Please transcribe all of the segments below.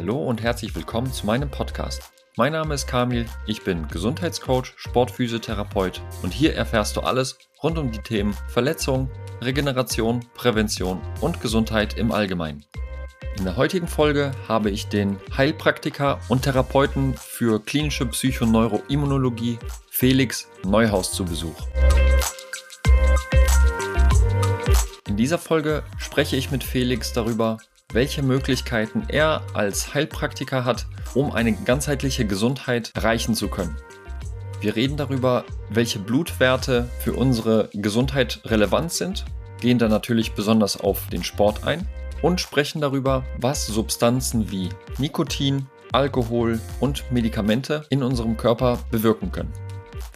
Hallo und herzlich willkommen zu meinem Podcast. Mein Name ist Kamil, ich bin Gesundheitscoach, Sportphysiotherapeut und hier erfährst du alles rund um die Themen Verletzung, Regeneration, Prävention und Gesundheit im Allgemeinen. In der heutigen Folge habe ich den Heilpraktiker und Therapeuten für klinische Psychoneuroimmunologie Felix Neuhaus zu Besuch. In dieser Folge spreche ich mit Felix darüber, welche Möglichkeiten er als Heilpraktiker hat, um eine ganzheitliche Gesundheit erreichen zu können. Wir reden darüber, welche Blutwerte für unsere Gesundheit relevant sind, gehen dann natürlich besonders auf den Sport ein und sprechen darüber, was Substanzen wie Nikotin, Alkohol und Medikamente in unserem Körper bewirken können.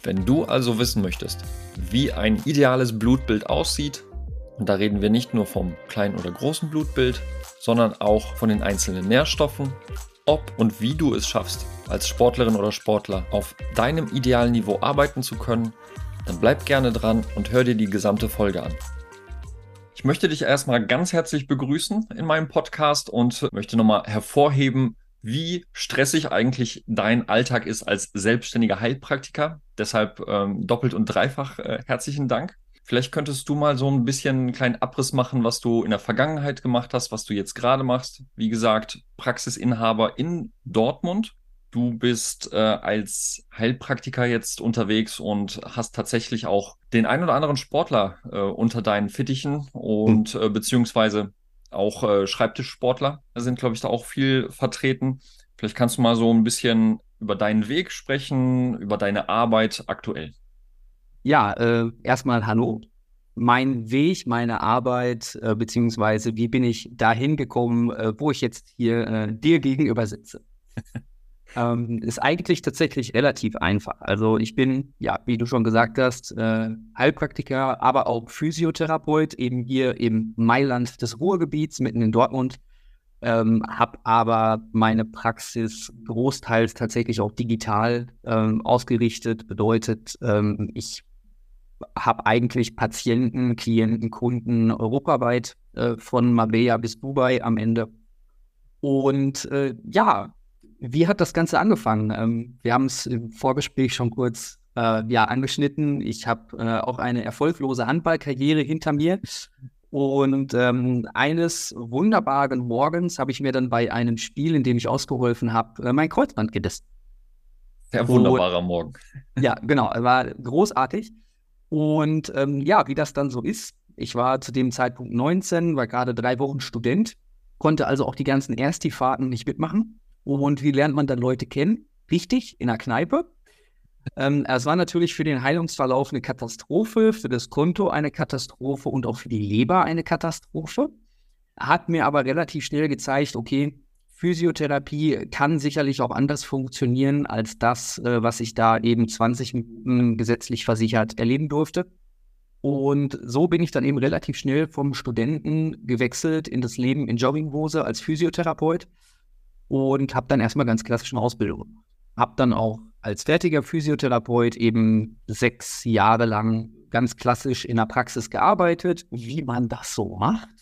Wenn du also wissen möchtest, wie ein ideales Blutbild aussieht, und da reden wir nicht nur vom kleinen oder großen Blutbild, sondern auch von den einzelnen Nährstoffen, ob und wie du es schaffst, als Sportlerin oder Sportler auf deinem idealen Niveau arbeiten zu können, dann bleib gerne dran und hör dir die gesamte Folge an. Ich möchte dich erstmal ganz herzlich begrüßen in meinem Podcast und möchte nochmal hervorheben, wie stressig eigentlich dein Alltag ist als selbstständiger Heilpraktiker. Deshalb ähm, doppelt und dreifach äh, herzlichen Dank. Vielleicht könntest du mal so ein bisschen einen kleinen Abriss machen, was du in der Vergangenheit gemacht hast, was du jetzt gerade machst. Wie gesagt, Praxisinhaber in Dortmund. Du bist äh, als Heilpraktiker jetzt unterwegs und hast tatsächlich auch den ein oder anderen Sportler äh, unter deinen Fittichen und äh, beziehungsweise auch äh, Schreibtischsportler sind, glaube ich, da auch viel vertreten. Vielleicht kannst du mal so ein bisschen über deinen Weg sprechen, über deine Arbeit aktuell. Ja, äh, erstmal hallo. Mein Weg, meine Arbeit, äh, beziehungsweise wie bin ich dahin gekommen, äh, wo ich jetzt hier äh, dir gegenüber sitze, ähm, ist eigentlich tatsächlich relativ einfach. Also ich bin, ja, wie du schon gesagt hast, äh, Heilpraktiker, aber auch Physiotherapeut, eben hier im Mailand des Ruhrgebiets, mitten in Dortmund. Ähm, habe aber meine Praxis großteils tatsächlich auch digital ähm, ausgerichtet. Bedeutet, ähm, ich habe eigentlich Patienten, Klienten, Kunden europaweit äh, von Marbella bis Dubai am Ende. Und äh, ja, wie hat das Ganze angefangen? Ähm, wir haben es im Vorgespräch schon kurz äh, ja, angeschnitten. Ich habe äh, auch eine erfolglose Handballkarriere hinter mir. Und ähm, eines wunderbaren Morgens habe ich mir dann bei einem Spiel, in dem ich ausgeholfen habe, äh, mein Kreuzband gedissen. Sehr wunderbarer Morgen. Ja, genau, war großartig. Und ähm, ja, wie das dann so ist, ich war zu dem Zeitpunkt 19, war gerade drei Wochen Student, konnte also auch die ganzen Ersti-Fahrten nicht mitmachen. Und wie lernt man dann Leute kennen? Richtig, in der Kneipe. Ähm, es war natürlich für den Heilungsverlauf eine Katastrophe, für das Konto eine Katastrophe und auch für die Leber eine Katastrophe. Hat mir aber relativ schnell gezeigt, okay, Physiotherapie kann sicherlich auch anders funktionieren als das, äh, was ich da eben 20 Minuten gesetzlich versichert erleben durfte. Und so bin ich dann eben relativ schnell vom Studenten gewechselt in das Leben in Jogginghose als Physiotherapeut und habe dann erstmal ganz klassischen Ausbildung. Habe dann auch als fertiger Physiotherapeut eben sechs Jahre lang ganz klassisch in der Praxis gearbeitet, wie man das so macht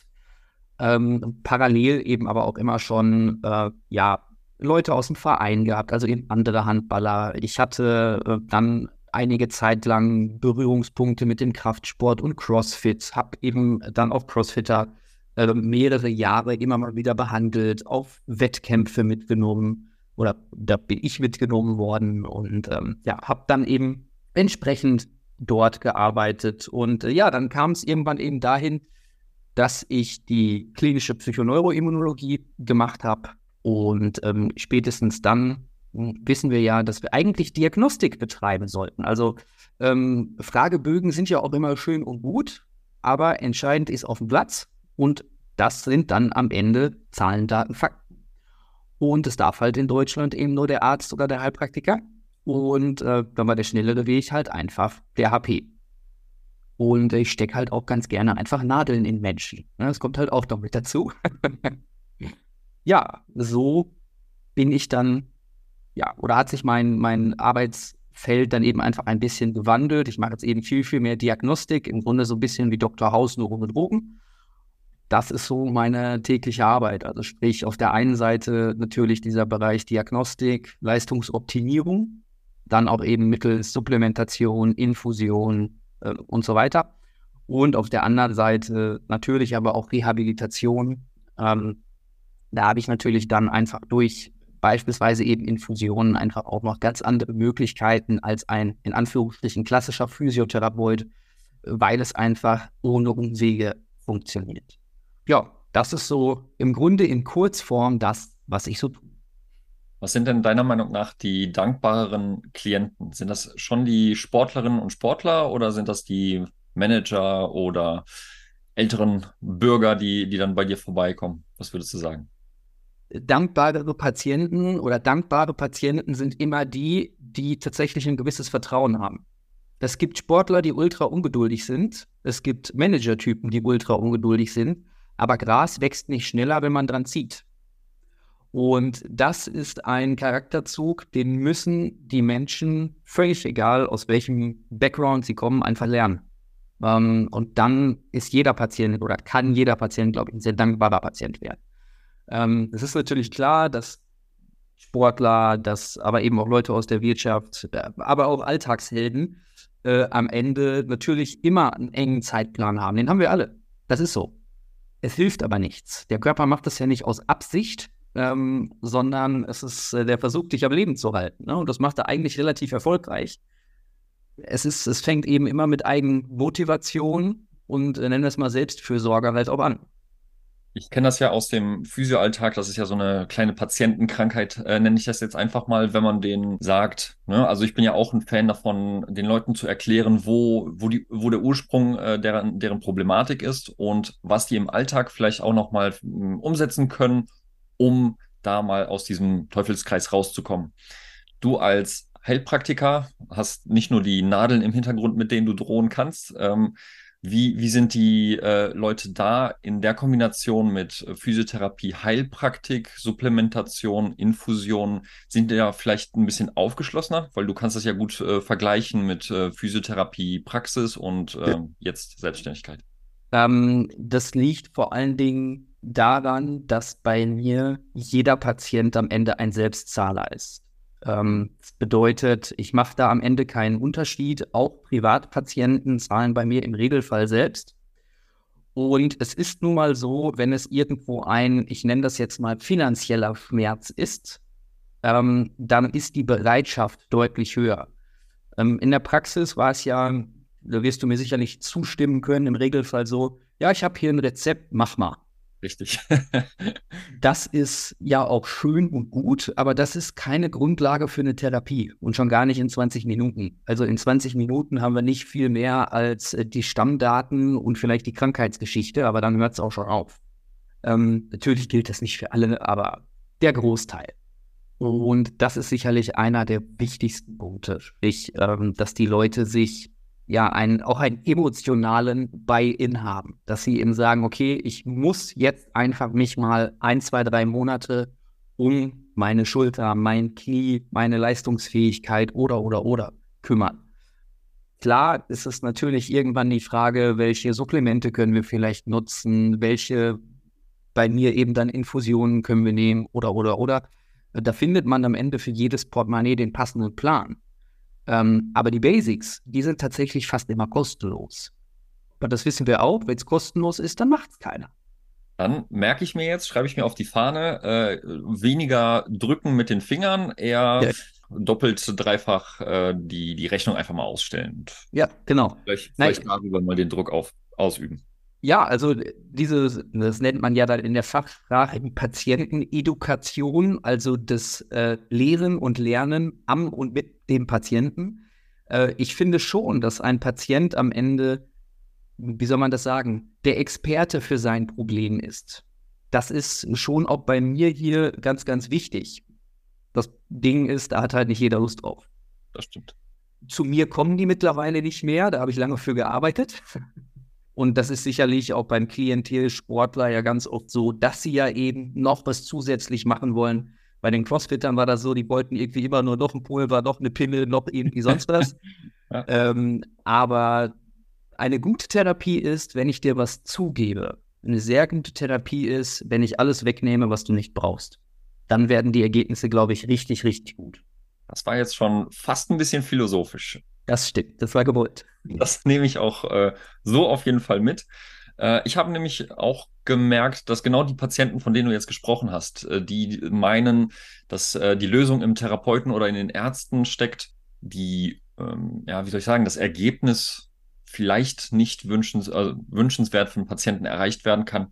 ähm, parallel eben aber auch immer schon, äh, ja, Leute aus dem Verein gehabt, also eben andere Handballer. Ich hatte äh, dann einige Zeit lang Berührungspunkte mit dem Kraftsport und CrossFit, habe eben dann auch Crossfitter äh, mehrere Jahre immer mal wieder behandelt, auf Wettkämpfe mitgenommen oder da bin ich mitgenommen worden und ähm, ja, habe dann eben entsprechend dort gearbeitet und äh, ja, dann kam es irgendwann eben dahin, dass ich die klinische Psychoneuroimmunologie gemacht habe. Und ähm, spätestens dann hm, wissen wir ja, dass wir eigentlich Diagnostik betreiben sollten. Also ähm, Fragebögen sind ja auch immer schön und gut, aber entscheidend ist auf dem Platz und das sind dann am Ende Zahlen, Daten, Fakten. Und es darf halt in Deutschland eben nur der Arzt oder der Heilpraktiker. Und äh, dann war der schnellere Weg halt einfach der HP. Und ich stecke halt auch ganz gerne einfach Nadeln in Menschen. Das kommt halt auch noch mit dazu. ja, so bin ich dann, ja, oder hat sich mein, mein Arbeitsfeld dann eben einfach ein bisschen gewandelt. Ich mache jetzt eben viel, viel mehr Diagnostik, im Grunde so ein bisschen wie Dr. Haus, nur ohne Drogen. das ist so meine tägliche Arbeit. Also sprich, auf der einen Seite natürlich dieser Bereich Diagnostik, Leistungsoptimierung, dann auch eben mittels Supplementation, Infusion äh, und so weiter. Und auf der anderen Seite natürlich aber auch Rehabilitation. Ähm, da habe ich natürlich dann einfach durch beispielsweise eben Infusionen einfach auch noch ganz andere Möglichkeiten als ein in Anführungsstrichen klassischer Physiotherapeut, weil es einfach ohne Umwege funktioniert. Ja, das ist so im Grunde in Kurzform das, was ich so tue. Was sind denn deiner Meinung nach die dankbareren Klienten? Sind das schon die Sportlerinnen und Sportler oder sind das die Manager oder älteren Bürger, die, die dann bei dir vorbeikommen? Was würdest du sagen? Dankbare Patienten oder dankbare Patienten sind immer die, die tatsächlich ein gewisses Vertrauen haben. Es gibt Sportler, die ultra ungeduldig sind. Es gibt Managertypen, die ultra ungeduldig sind. Aber Gras wächst nicht schneller, wenn man dran zieht. Und das ist ein Charakterzug, den müssen die Menschen, völlig egal aus welchem Background sie kommen, einfach lernen. Ähm, und dann ist jeder Patient oder kann jeder Patient, glaube ich, ein sehr dankbarer Patient werden. Ähm, es ist natürlich klar, dass Sportler, dass aber eben auch Leute aus der Wirtschaft, äh, aber auch Alltagshelden äh, am Ende natürlich immer einen engen Zeitplan haben. Den haben wir alle. Das ist so. Es hilft aber nichts. Der Körper macht das ja nicht aus Absicht, ähm, sondern es ist äh, der Versuch, dich am Leben zu halten. Ne? Und das macht er eigentlich relativ erfolgreich es ist, es fängt eben immer mit Eigenmotivation und äh, nennen wir es mal Selbstfürsorge halt auch an. Ich kenne das ja aus dem Physioalltag, das ist ja so eine kleine Patientenkrankheit, äh, nenne ich das jetzt einfach mal, wenn man denen sagt, ne? also ich bin ja auch ein Fan davon, den Leuten zu erklären, wo, wo, die, wo der Ursprung äh, deren, deren Problematik ist und was die im Alltag vielleicht auch nochmal hm, umsetzen können, um da mal aus diesem Teufelskreis rauszukommen. Du als Heilpraktiker, hast nicht nur die Nadeln im Hintergrund, mit denen du drohen kannst. Ähm, wie, wie sind die äh, Leute da in der Kombination mit Physiotherapie, Heilpraktik, Supplementation, Infusion? Sind die ja vielleicht ein bisschen aufgeschlossener? Weil du kannst das ja gut äh, vergleichen mit äh, Physiotherapie, Praxis und. Ähm, jetzt Selbstständigkeit. Ähm, das liegt vor allen Dingen daran, dass bei mir jeder Patient am Ende ein Selbstzahler ist. Ähm, das bedeutet, ich mache da am Ende keinen Unterschied. Auch Privatpatienten zahlen bei mir im Regelfall selbst. Und es ist nun mal so, wenn es irgendwo ein, ich nenne das jetzt mal finanzieller Schmerz ist, ähm, dann ist die Bereitschaft deutlich höher. Ähm, in der Praxis war es ja, da wirst du mir sicherlich zustimmen können, im Regelfall so, ja, ich habe hier ein Rezept, mach mal. Richtig. das ist ja auch schön und gut, aber das ist keine Grundlage für eine Therapie und schon gar nicht in 20 Minuten. Also in 20 Minuten haben wir nicht viel mehr als äh, die Stammdaten und vielleicht die Krankheitsgeschichte, aber dann hört es auch schon auf. Ähm, natürlich gilt das nicht für alle, aber der Großteil. Und das ist sicherlich einer der wichtigsten Punkte, sprich, ähm, dass die Leute sich ja einen, auch einen emotionalen Buy-in haben, dass sie eben sagen, okay, ich muss jetzt einfach mich mal ein, zwei, drei Monate um meine Schulter, mein Knie, meine Leistungsfähigkeit oder oder oder kümmern. Klar ist es natürlich irgendwann die Frage, welche Supplemente können wir vielleicht nutzen, welche bei mir eben dann Infusionen können wir nehmen oder oder oder. Da findet man am Ende für jedes Portemonnaie den passenden Plan. Ähm, aber die Basics, die sind tatsächlich fast immer kostenlos. Aber das wissen wir auch, wenn es kostenlos ist, dann macht es keiner. Dann merke ich mir jetzt, schreibe ich mir auf die Fahne, äh, weniger drücken mit den Fingern, eher ja. doppelt, dreifach äh, die, die Rechnung einfach mal ausstellen. Ja, genau. Vielleicht, vielleicht darüber mal den Druck auf, ausüben. Ja, also diese, das nennt man ja dann in der Fachsprache Patientenedukation, also das äh, Lehren und Lernen am und mit dem Patienten. Äh, ich finde schon, dass ein Patient am Ende, wie soll man das sagen, der Experte für sein Problem ist. Das ist schon auch bei mir hier ganz, ganz wichtig. Das Ding ist, da hat halt nicht jeder Lust drauf. Das stimmt. Zu mir kommen die mittlerweile nicht mehr, da habe ich lange für gearbeitet. Und das ist sicherlich auch beim Klientel-Sportler ja ganz oft so, dass sie ja eben noch was zusätzlich machen wollen. Bei den Crossfittern war das so, die wollten irgendwie immer nur noch ein Pulver, noch eine Pille, noch irgendwie sonst was. ja. ähm, aber eine gute Therapie ist, wenn ich dir was zugebe. eine sehr gute Therapie ist, wenn ich alles wegnehme, was du nicht brauchst. Dann werden die Ergebnisse, glaube ich, richtig, richtig gut. Das war jetzt schon fast ein bisschen philosophisch. Das stimmt, das war gewollt. Das nehme ich auch äh, so auf jeden Fall mit. Äh, ich habe nämlich auch gemerkt, dass genau die Patienten, von denen du jetzt gesprochen hast, äh, die meinen, dass äh, die Lösung im Therapeuten oder in den Ärzten steckt, die, ähm, ja, wie soll ich sagen, das Ergebnis vielleicht nicht wünschens, äh, wünschenswert den Patienten erreicht werden kann.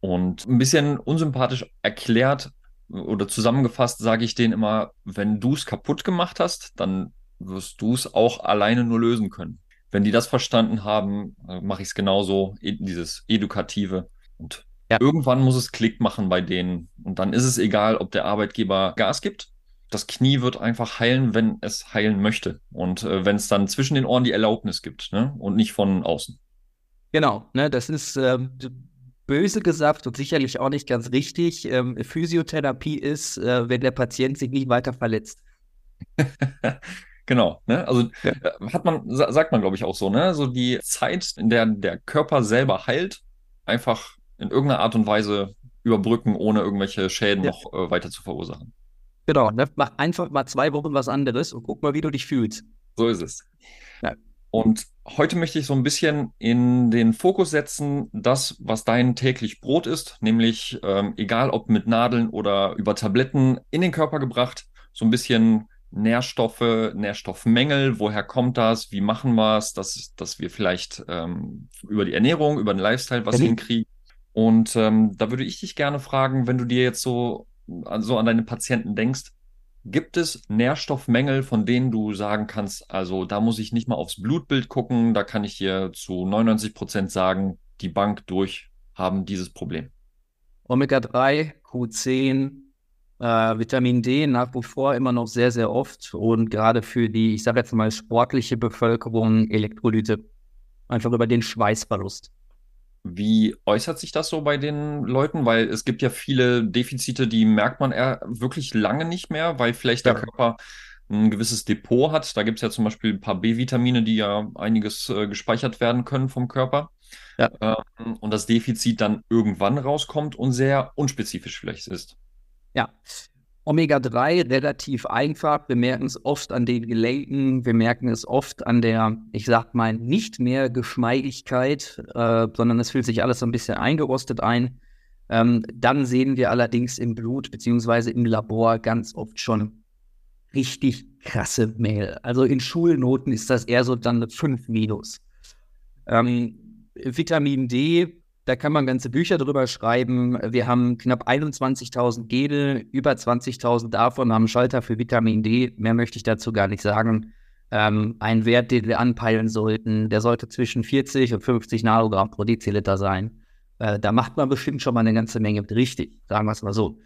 Und ein bisschen unsympathisch erklärt oder zusammengefasst sage ich denen immer, wenn du es kaputt gemacht hast, dann wirst du es auch alleine nur lösen können. Wenn die das verstanden haben, äh, mache ich es genauso, dieses Edukative. Und ja. irgendwann muss es Klick machen bei denen. Und dann ist es egal, ob der Arbeitgeber Gas gibt. Das Knie wird einfach heilen, wenn es heilen möchte. Und äh, wenn es dann zwischen den Ohren die Erlaubnis gibt ne? und nicht von außen. Genau, ne, das ist äh, böse gesagt und sicherlich auch nicht ganz richtig. Ähm, Physiotherapie ist, äh, wenn der Patient sich nicht weiter verletzt. Genau, ne? Also ja. Äh, hat man, sagt man, glaube ich, auch so, ne? So die Zeit, in der der Körper selber heilt, einfach in irgendeiner Art und Weise überbrücken, ohne irgendwelche Schäden ja. noch äh, weiter zu verursachen. Genau, ne? mach einfach mal zwei Wochen was anderes und guck mal, wie du dich fühlst. So ist es. Ja. Und heute möchte ich so ein bisschen in den Fokus setzen, das, was dein täglich Brot ist, nämlich ähm, egal ob mit Nadeln oder über Tabletten in den Körper gebracht, so ein bisschen Nährstoffe, Nährstoffmängel, woher kommt das, wie machen wir es, dass, dass wir vielleicht ähm, über die Ernährung, über den Lifestyle was mhm. hinkriegen. Und ähm, da würde ich dich gerne fragen, wenn du dir jetzt so, so an deine Patienten denkst, gibt es Nährstoffmängel, von denen du sagen kannst, also da muss ich nicht mal aufs Blutbild gucken, da kann ich dir zu 99 Prozent sagen, die Bank durch haben dieses Problem. Omega-3, Q10, äh, Vitamin D nach wie vor immer noch sehr, sehr oft und gerade für die, ich sage jetzt mal, sportliche Bevölkerung Elektrolyte. Einfach über den Schweißverlust. Wie äußert sich das so bei den Leuten? Weil es gibt ja viele Defizite, die merkt man eher wirklich lange nicht mehr, weil vielleicht ja. der Körper ein gewisses Depot hat. Da gibt es ja zum Beispiel ein paar B-Vitamine, die ja einiges äh, gespeichert werden können vom Körper. Ja. Ähm, und das Defizit dann irgendwann rauskommt und sehr unspezifisch vielleicht ist. Ja. Omega-3 relativ einfach. Wir merken es oft an den Gelenken, wir merken es oft an der, ich sag mal, nicht mehr Geschmeidigkeit, äh, sondern es fühlt sich alles so ein bisschen eingerostet ein. Ähm, dann sehen wir allerdings im Blut beziehungsweise im Labor ganz oft schon richtig krasse Mehl. Also in Schulnoten ist das eher so dann eine 5 minus. Ähm, Vitamin D da kann man ganze Bücher drüber schreiben. Wir haben knapp 21.000 Gene, über 20.000 davon haben Schalter für Vitamin D. Mehr möchte ich dazu gar nicht sagen. Ähm, ein Wert, den wir anpeilen sollten, der sollte zwischen 40 und 50 Nanogramm pro Deziliter sein. Äh, da macht man bestimmt schon mal eine ganze Menge mit richtig, sagen wir es mal so.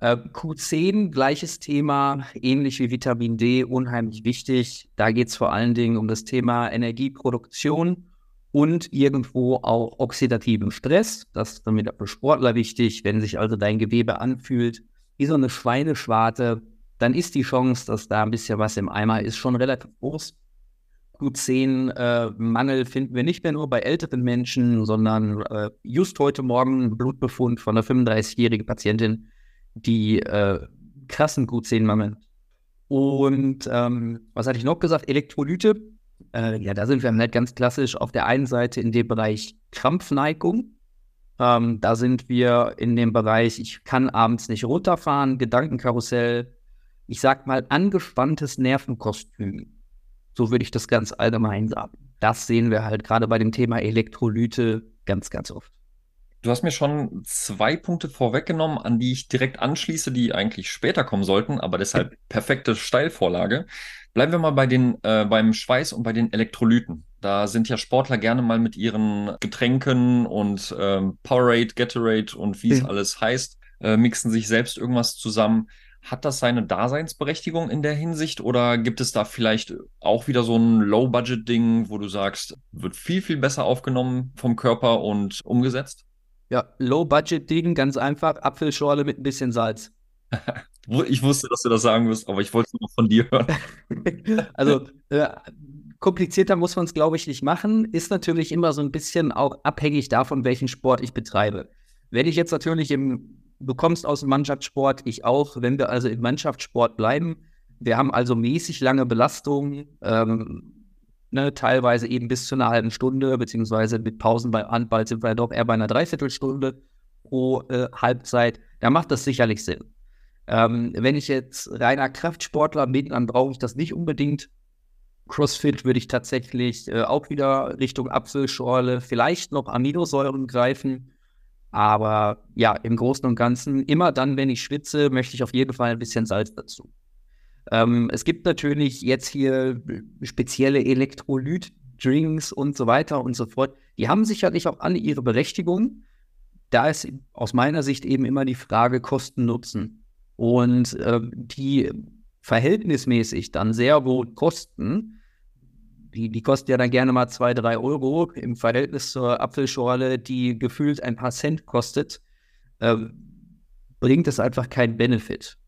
Äh, Q10, gleiches Thema, ähnlich wie Vitamin D, unheimlich wichtig. Da geht es vor allen Dingen um das Thema Energieproduktion und irgendwo auch oxidativen Stress. Das ist dann wieder für Sportler wichtig. Wenn sich also dein Gewebe anfühlt wie so eine Schweineschwarte, dann ist die Chance, dass da ein bisschen was im Eimer ist, schon relativ groß. Q10-Mangel äh, finden wir nicht mehr nur bei älteren Menschen, sondern äh, just heute Morgen ein Blutbefund von einer 35-jährigen Patientin, die äh, krassen Q10-Mangel. Und ähm, was hatte ich noch gesagt? Elektrolyte äh, ja, da sind wir halt ganz klassisch auf der einen Seite in dem Bereich Krampfneigung. Ähm, da sind wir in dem Bereich, ich kann abends nicht runterfahren, Gedankenkarussell. Ich sag mal, angespanntes Nervenkostüm. So würde ich das ganz allgemein sagen. Das sehen wir halt gerade bei dem Thema Elektrolyte ganz, ganz oft. Du hast mir schon zwei Punkte vorweggenommen, an die ich direkt anschließe, die eigentlich später kommen sollten, aber deshalb perfekte Steilvorlage. Bleiben wir mal bei den, äh, beim Schweiß und bei den Elektrolyten. Da sind ja Sportler gerne mal mit ihren Getränken und ähm, Powerade, Gatorade und wie es mhm. alles heißt, äh, mixen sich selbst irgendwas zusammen. Hat das seine Daseinsberechtigung in der Hinsicht oder gibt es da vielleicht auch wieder so ein Low-Budget-Ding, wo du sagst, wird viel, viel besser aufgenommen vom Körper und umgesetzt? Ja, Low-Budget-Ding, ganz einfach, Apfelschorle mit ein bisschen Salz. ich wusste, dass du das sagen wirst, aber ich wollte es nur von dir hören. also, äh, komplizierter muss man es, glaube ich, nicht machen. Ist natürlich immer so ein bisschen auch abhängig davon, welchen Sport ich betreibe. Wenn ich jetzt natürlich im, du kommst aus dem Mannschaftssport, ich auch, wenn wir also im Mannschaftssport bleiben, wir haben also mäßig lange Belastungen, ähm, ne, teilweise eben bis zu einer halben Stunde, beziehungsweise mit Pausen bei Handball sind wir doch eher bei einer Dreiviertelstunde pro äh, Halbzeit. Da macht das sicherlich Sinn. Ähm, wenn ich jetzt reiner Kraftsportler bin, dann brauche ich das nicht unbedingt. CrossFit würde ich tatsächlich äh, auch wieder Richtung Apfelschorle, vielleicht noch Aminosäuren greifen. Aber ja, im Großen und Ganzen, immer dann, wenn ich schwitze, möchte ich auf jeden Fall ein bisschen Salz dazu. Ähm, es gibt natürlich jetzt hier spezielle Elektrolyt-Drinks und so weiter und so fort. Die haben sicherlich auch alle ihre Berechtigung. Da ist aus meiner Sicht eben immer die Frage Kosten-Nutzen. Und äh, die verhältnismäßig dann sehr wohl kosten, die, die kosten ja dann gerne mal zwei, drei Euro im Verhältnis zur Apfelschorle, die gefühlt ein paar Cent kostet, äh, bringt es einfach keinen Benefit.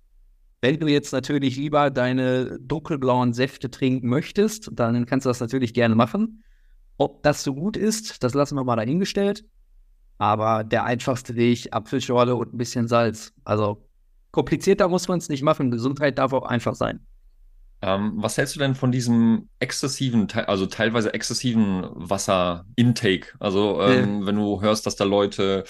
Wenn du jetzt natürlich lieber deine dunkelblauen Säfte trinken möchtest, dann kannst du das natürlich gerne machen. Ob das so gut ist, das lassen wir mal dahingestellt. Aber der einfachste Weg, Apfelschorle und ein bisschen Salz. Also komplizierter muss man es nicht machen. Gesundheit darf auch einfach sein. Ähm, was hältst du denn von diesem exzessiven, also teilweise exzessiven Wasserintake? Also ähm, äh. wenn du hörst, dass da Leute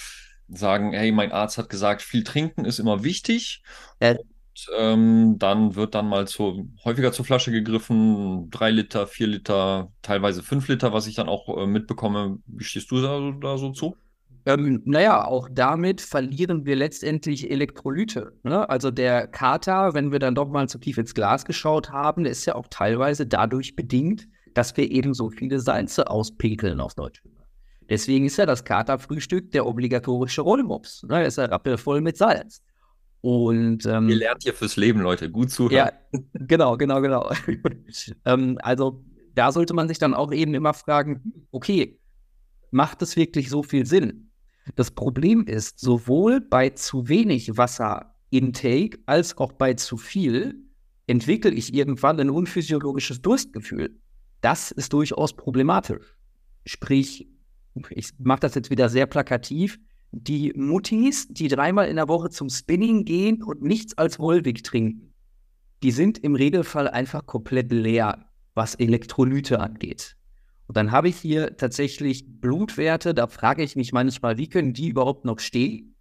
sagen, hey, mein Arzt hat gesagt, viel trinken ist immer wichtig. Äh. Und, ähm, dann wird dann mal zu, häufiger zur Flasche gegriffen, drei Liter, vier Liter, teilweise fünf Liter, was ich dann auch äh, mitbekomme. Wie stehst du da, da so zu? Ähm, naja, auch damit verlieren wir letztendlich Elektrolyte. Ne? Also der Kater, wenn wir dann doch mal zu tief ins Glas geschaut haben, ist ja auch teilweise dadurch bedingt, dass wir eben so viele Salze auspinkeln auf Deutsch. Deswegen ist ja das Katerfrühstück der obligatorische Rollmops. Ne? Ist ja rappelvoll mit Salz. Und, ähm, Ihr lernt hier fürs Leben, Leute. Gut zuhören. Ja, genau, genau, genau. ähm, also da sollte man sich dann auch eben immer fragen, okay, macht es wirklich so viel Sinn? Das Problem ist, sowohl bei zu wenig Wasserintake als auch bei zu viel entwickle ich irgendwann ein unphysiologisches Durstgefühl. Das ist durchaus problematisch. Sprich, ich mache das jetzt wieder sehr plakativ, die Muttis, die dreimal in der Woche zum Spinning gehen und nichts als Wolwig trinken, die sind im Regelfall einfach komplett leer, was Elektrolyte angeht. Und dann habe ich hier tatsächlich Blutwerte, da frage ich mich manchmal, wie können die überhaupt noch stehen?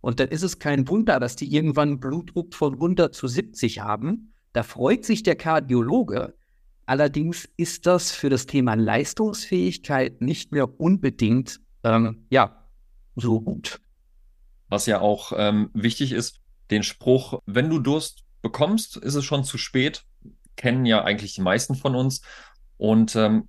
Und dann ist es kein Wunder, dass die irgendwann einen Blutdruck von 100 zu 70 haben. Da freut sich der Kardiologe. Allerdings ist das für das Thema Leistungsfähigkeit nicht mehr unbedingt, ähm, ja, so gut. Was ja auch ähm, wichtig ist, den Spruch, wenn du Durst bekommst, ist es schon zu spät, kennen ja eigentlich die meisten von uns. Und ähm,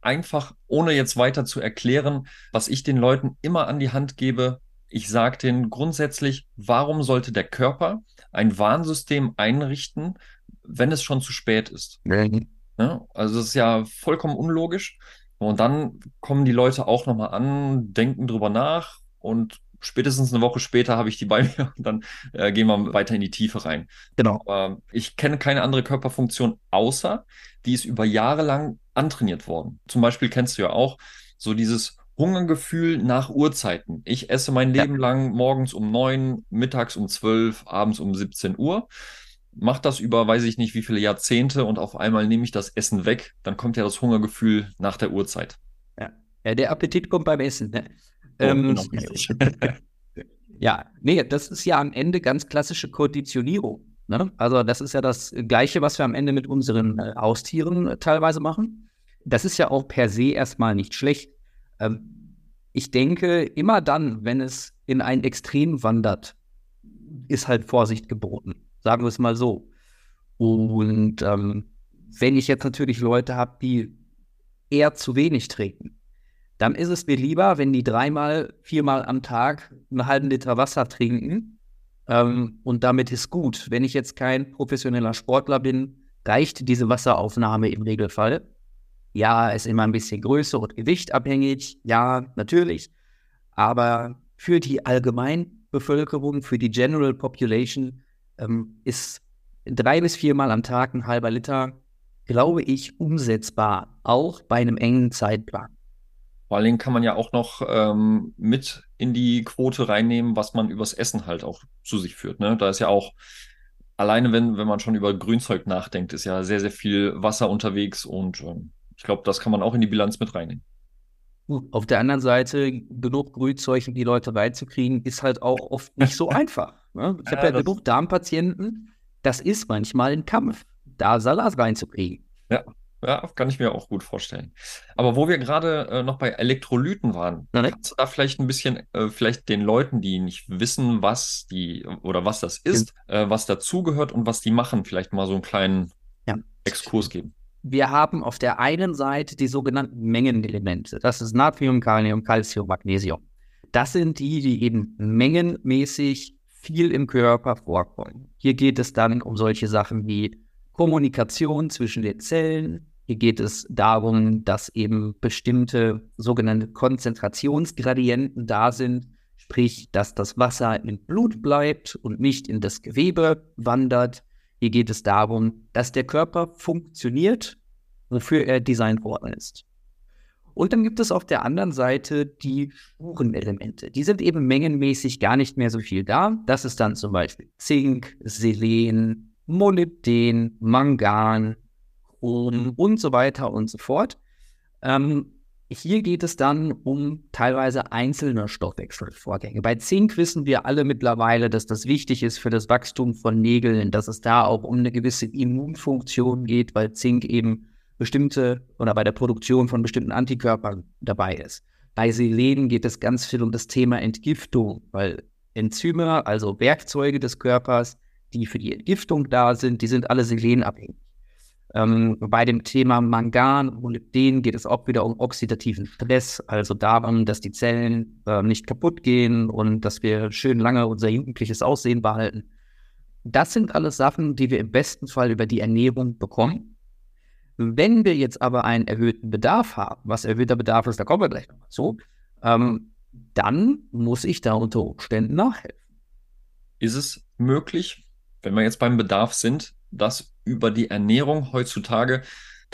einfach, ohne jetzt weiter zu erklären, was ich den Leuten immer an die Hand gebe. Ich sage denen grundsätzlich, warum sollte der Körper ein Warnsystem einrichten, wenn es schon zu spät ist? Mhm. Ja, also es ist ja vollkommen unlogisch. Und dann kommen die Leute auch nochmal an, denken drüber nach und spätestens eine Woche später habe ich die bei mir und dann äh, gehen wir weiter in die Tiefe rein. Genau. Aber ich kenne keine andere Körperfunktion, außer die ist über Jahre lang antrainiert worden. Zum Beispiel kennst du ja auch so dieses Hungergefühl nach Uhrzeiten. Ich esse mein Leben ja. lang morgens um neun, mittags um zwölf, abends um 17 Uhr. Mach das über, weiß ich nicht, wie viele Jahrzehnte und auf einmal nehme ich das Essen weg. Dann kommt ja das Hungergefühl nach der Uhrzeit. Ja, ja der Appetit kommt beim Essen. Ne? Ähm, genau, ja, nee, das ist ja am Ende ganz klassische Konditionierung. Ne? Also das ist ja das Gleiche, was wir am Ende mit unseren äh, Haustieren äh, teilweise machen. Das ist ja auch per se erstmal nicht schlecht. Ähm, ich denke, immer dann, wenn es in ein Extrem wandert, ist halt Vorsicht geboten. Sagen wir es mal so. Und ähm, wenn ich jetzt natürlich Leute habe, die eher zu wenig trinken, dann ist es mir lieber, wenn die dreimal, viermal am Tag einen halben Liter Wasser trinken, ähm, und damit ist gut. Wenn ich jetzt kein professioneller Sportler bin, reicht diese Wasseraufnahme im Regelfall. Ja, ist immer ein bisschen Größe und Gewicht abhängig. Ja, natürlich. Aber für die Allgemeinbevölkerung, für die General Population ähm, ist drei bis viermal am Tag ein halber Liter glaube ich, umsetzbar, auch bei einem engen Zeitplan. Vor allen Dingen kann man ja auch noch ähm, mit in die Quote reinnehmen, was man übers Essen halt auch zu sich führt. Ne? Da ist ja auch, alleine wenn, wenn man schon über Grünzeug nachdenkt, ist ja sehr, sehr viel Wasser unterwegs und ähm, ich glaube, das kann man auch in die Bilanz mit reinnehmen. Auf der anderen Seite, genug Grünzeug in die Leute reinzukriegen, ist halt auch oft nicht so einfach. Ne? Ich ja, habe ja genug Darmpatienten, das ist manchmal ein Kampf, da Salat reinzukriegen. Ja. Ja, kann ich mir auch gut vorstellen. Aber wo wir gerade äh, noch bei Elektrolyten waren, Na, ne? kannst du da vielleicht ein bisschen, äh, vielleicht den Leuten, die nicht wissen, was die oder was das ist, äh, was dazugehört und was die machen, vielleicht mal so einen kleinen ja. Exkurs geben. Wir haben auf der einen Seite die sogenannten Mengenelemente. Das ist Natrium, Kalium, Calcium, Magnesium. Das sind die, die eben mengenmäßig viel im Körper vorkommen. Hier geht es dann um solche Sachen wie Kommunikation zwischen den Zellen, hier geht es darum, dass eben bestimmte sogenannte Konzentrationsgradienten da sind, sprich, dass das Wasser im Blut bleibt und nicht in das Gewebe wandert. Hier geht es darum, dass der Körper funktioniert, wofür er designt worden ist. Und dann gibt es auf der anderen Seite die Spurenelemente. Die sind eben mengenmäßig gar nicht mehr so viel da. Das ist dann zum Beispiel Zink, Selen, Molybden, Mangan, um, und so weiter und so fort. Ähm, hier geht es dann um teilweise einzelne Stoffwechselvorgänge. Bei Zink wissen wir alle mittlerweile, dass das wichtig ist für das Wachstum von Nägeln, dass es da auch um eine gewisse Immunfunktion geht, weil Zink eben bestimmte oder bei der Produktion von bestimmten Antikörpern dabei ist. Bei Selen geht es ganz viel um das Thema Entgiftung, weil Enzyme, also Werkzeuge des Körpers, die für die Entgiftung da sind, die sind alle selenabhängig. Ähm, bei dem Thema Mangan und Molybden geht es auch wieder um oxidativen Stress, also darum, dass die Zellen äh, nicht kaputt gehen und dass wir schön lange unser jugendliches Aussehen behalten. Das sind alles Sachen, die wir im besten Fall über die Ernährung bekommen. Wenn wir jetzt aber einen erhöhten Bedarf haben, was erhöhter Bedarf ist, da kommen wir gleich noch zu, ähm, dann muss ich da unter Umständen nachhelfen. Ist es möglich, wenn wir jetzt beim Bedarf sind, dass über die Ernährung heutzutage,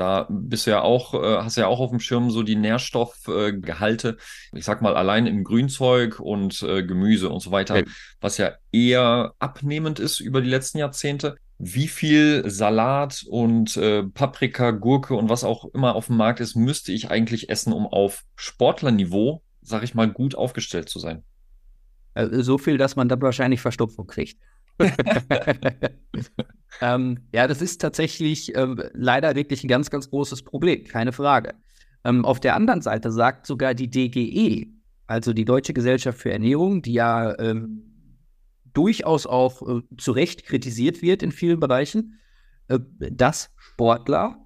da bist du ja auch, äh, hast ja auch auf dem Schirm so die Nährstoffgehalte, äh, ich sag mal allein im Grünzeug und äh, Gemüse und so weiter, was ja eher abnehmend ist über die letzten Jahrzehnte. Wie viel Salat und äh, Paprika, Gurke und was auch immer auf dem Markt ist, müsste ich eigentlich essen, um auf Sportlerniveau, sag ich mal, gut aufgestellt zu sein? Äh, so viel, dass man dann wahrscheinlich Verstopfung kriegt. ähm, ja, das ist tatsächlich ähm, leider wirklich ein ganz, ganz großes Problem, keine Frage. Ähm, auf der anderen Seite sagt sogar die DGE, also die Deutsche Gesellschaft für Ernährung, die ja ähm, durchaus auch äh, zu Recht kritisiert wird in vielen Bereichen, äh, dass Sportler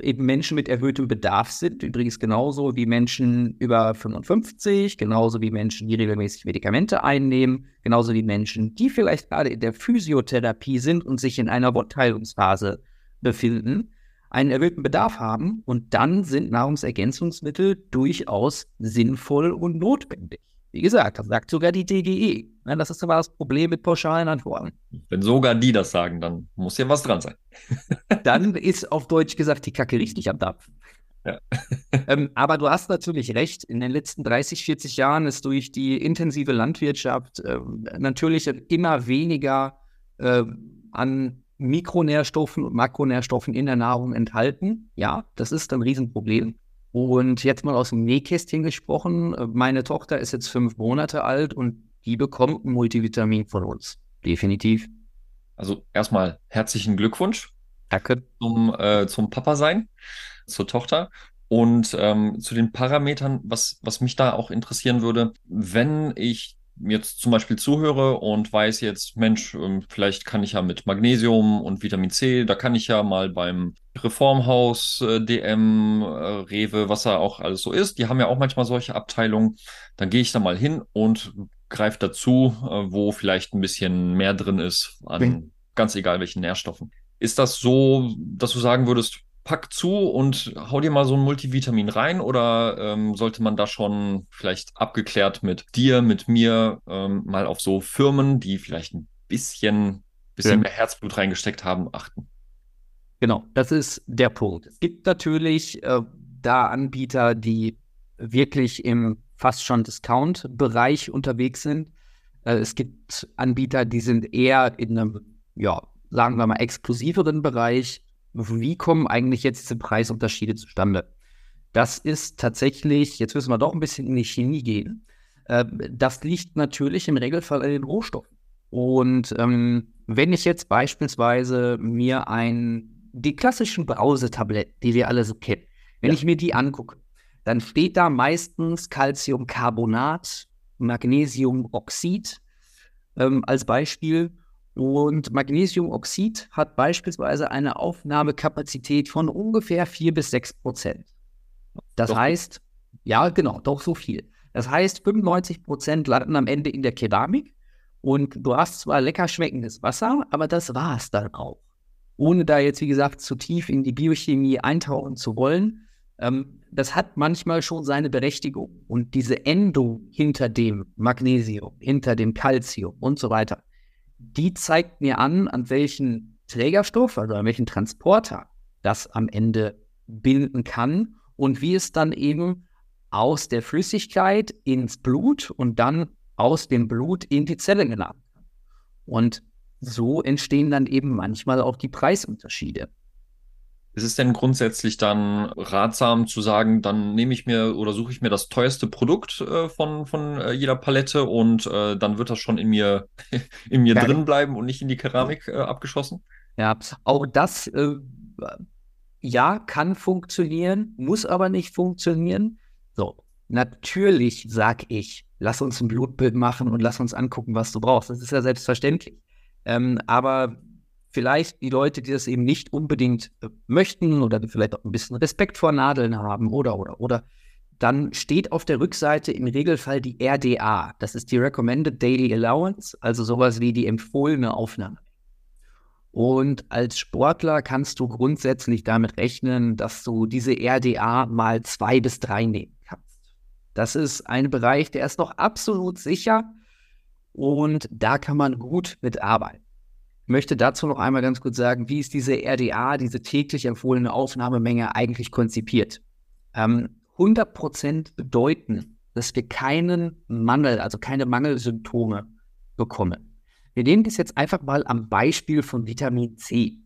eben Menschen mit erhöhtem Bedarf sind, übrigens genauso wie Menschen über 55, genauso wie Menschen, die regelmäßig Medikamente einnehmen, genauso wie Menschen, die vielleicht gerade in der Physiotherapie sind und sich in einer Wortheilungsphase befinden, einen erhöhten Bedarf haben und dann sind Nahrungsergänzungsmittel durchaus sinnvoll und notwendig. Wie gesagt, das sagt sogar die DGE. Ja, das ist aber das Problem mit pauschalen Antworten. Wenn sogar die das sagen, dann muss ja was dran sein. dann ist auf Deutsch gesagt die Kacke richtig am Dampfen. Ja. ähm, aber du hast natürlich recht. In den letzten 30, 40 Jahren ist durch die intensive Landwirtschaft äh, natürlich immer weniger äh, an Mikronährstoffen und Makronährstoffen in der Nahrung enthalten. Ja, das ist ein Riesenproblem. Und jetzt mal aus dem Nähkästchen gesprochen, äh, meine Tochter ist jetzt fünf Monate alt und die bekommt ein Multivitamin von uns. Definitiv. Also erstmal herzlichen Glückwunsch. Danke. Zum, äh, zum Papa sein, zur Tochter. Und ähm, zu den Parametern, was, was mich da auch interessieren würde, wenn ich jetzt zum Beispiel zuhöre und weiß jetzt, Mensch, ähm, vielleicht kann ich ja mit Magnesium und Vitamin C, da kann ich ja mal beim Reformhaus, äh, DM, äh, Rewe, was da auch alles so ist, die haben ja auch manchmal solche Abteilungen. Dann gehe ich da mal hin und greife dazu, äh, wo vielleicht ein bisschen mehr drin ist an ganz egal welchen Nährstoffen. Ist das so, dass du sagen würdest, pack zu und hau dir mal so ein Multivitamin rein oder ähm, sollte man da schon vielleicht abgeklärt mit dir, mit mir ähm, mal auf so Firmen, die vielleicht ein bisschen, bisschen ja. mehr Herzblut reingesteckt haben, achten? Genau, das ist der Punkt. Es gibt natürlich äh, da Anbieter, die wirklich im fast schon Discount-Bereich unterwegs sind. Äh, es gibt Anbieter, die sind eher in einem, ja, sagen wir mal, exklusiveren Bereich. Wie kommen eigentlich jetzt diese Preisunterschiede zustande? Das ist tatsächlich, jetzt müssen wir doch ein bisschen in die Chemie gehen. Äh, das liegt natürlich im Regelfall an den Rohstoffen. Und ähm, wenn ich jetzt beispielsweise mir ein, die klassischen Brausetabletten, die wir alle so kennen, wenn ja. ich mir die angucke, dann steht da meistens Calciumcarbonat, Magnesiumoxid ähm, als Beispiel. Und Magnesiumoxid hat beispielsweise eine Aufnahmekapazität von ungefähr 4 bis 6 Prozent. Das doch. heißt, ja, genau, doch so viel. Das heißt, 95 Prozent landen am Ende in der Keramik und du hast zwar lecker schmeckendes Wasser, aber das war es dann auch. Ohne da jetzt, wie gesagt, zu tief in die Biochemie eintauchen zu wollen, ähm, das hat manchmal schon seine Berechtigung. Und diese Endung hinter dem Magnesium, hinter dem Calcium und so weiter, die zeigt mir an, an welchen Trägerstoff, also an welchen Transporter das am Ende binden kann und wie es dann eben aus der Flüssigkeit ins Blut und dann aus dem Blut in die Zelle gelangt. Und so entstehen dann eben manchmal auch die Preisunterschiede. Ist es denn grundsätzlich dann ratsam zu sagen, dann nehme ich mir oder suche ich mir das teuerste Produkt äh, von, von äh, jeder Palette und äh, dann wird das schon in mir, in mir ja. drin bleiben und nicht in die Keramik äh, abgeschossen? Ja, auch das äh, ja kann funktionieren, muss aber nicht funktionieren. So, natürlich sag ich, lass uns ein Blutbild machen und lass uns angucken, was du brauchst. Das ist ja selbstverständlich. Ähm, aber vielleicht die Leute, die das eben nicht unbedingt äh, möchten oder vielleicht auch ein bisschen Respekt vor Nadeln haben oder, oder, oder, dann steht auf der Rückseite im Regelfall die RDA. Das ist die Recommended Daily Allowance, also sowas wie die empfohlene Aufnahme. Und als Sportler kannst du grundsätzlich damit rechnen, dass du diese RDA mal zwei bis drei nehmen kannst. Das ist ein Bereich, der ist noch absolut sicher und da kann man gut mitarbeiten. Möchte dazu noch einmal ganz kurz sagen, wie ist diese RDA, diese täglich empfohlene Aufnahmemenge eigentlich konzipiert? Ähm, 100% bedeuten, dass wir keinen Mangel, also keine Mangelsymptome bekommen. Wir nehmen das jetzt einfach mal am Beispiel von Vitamin C.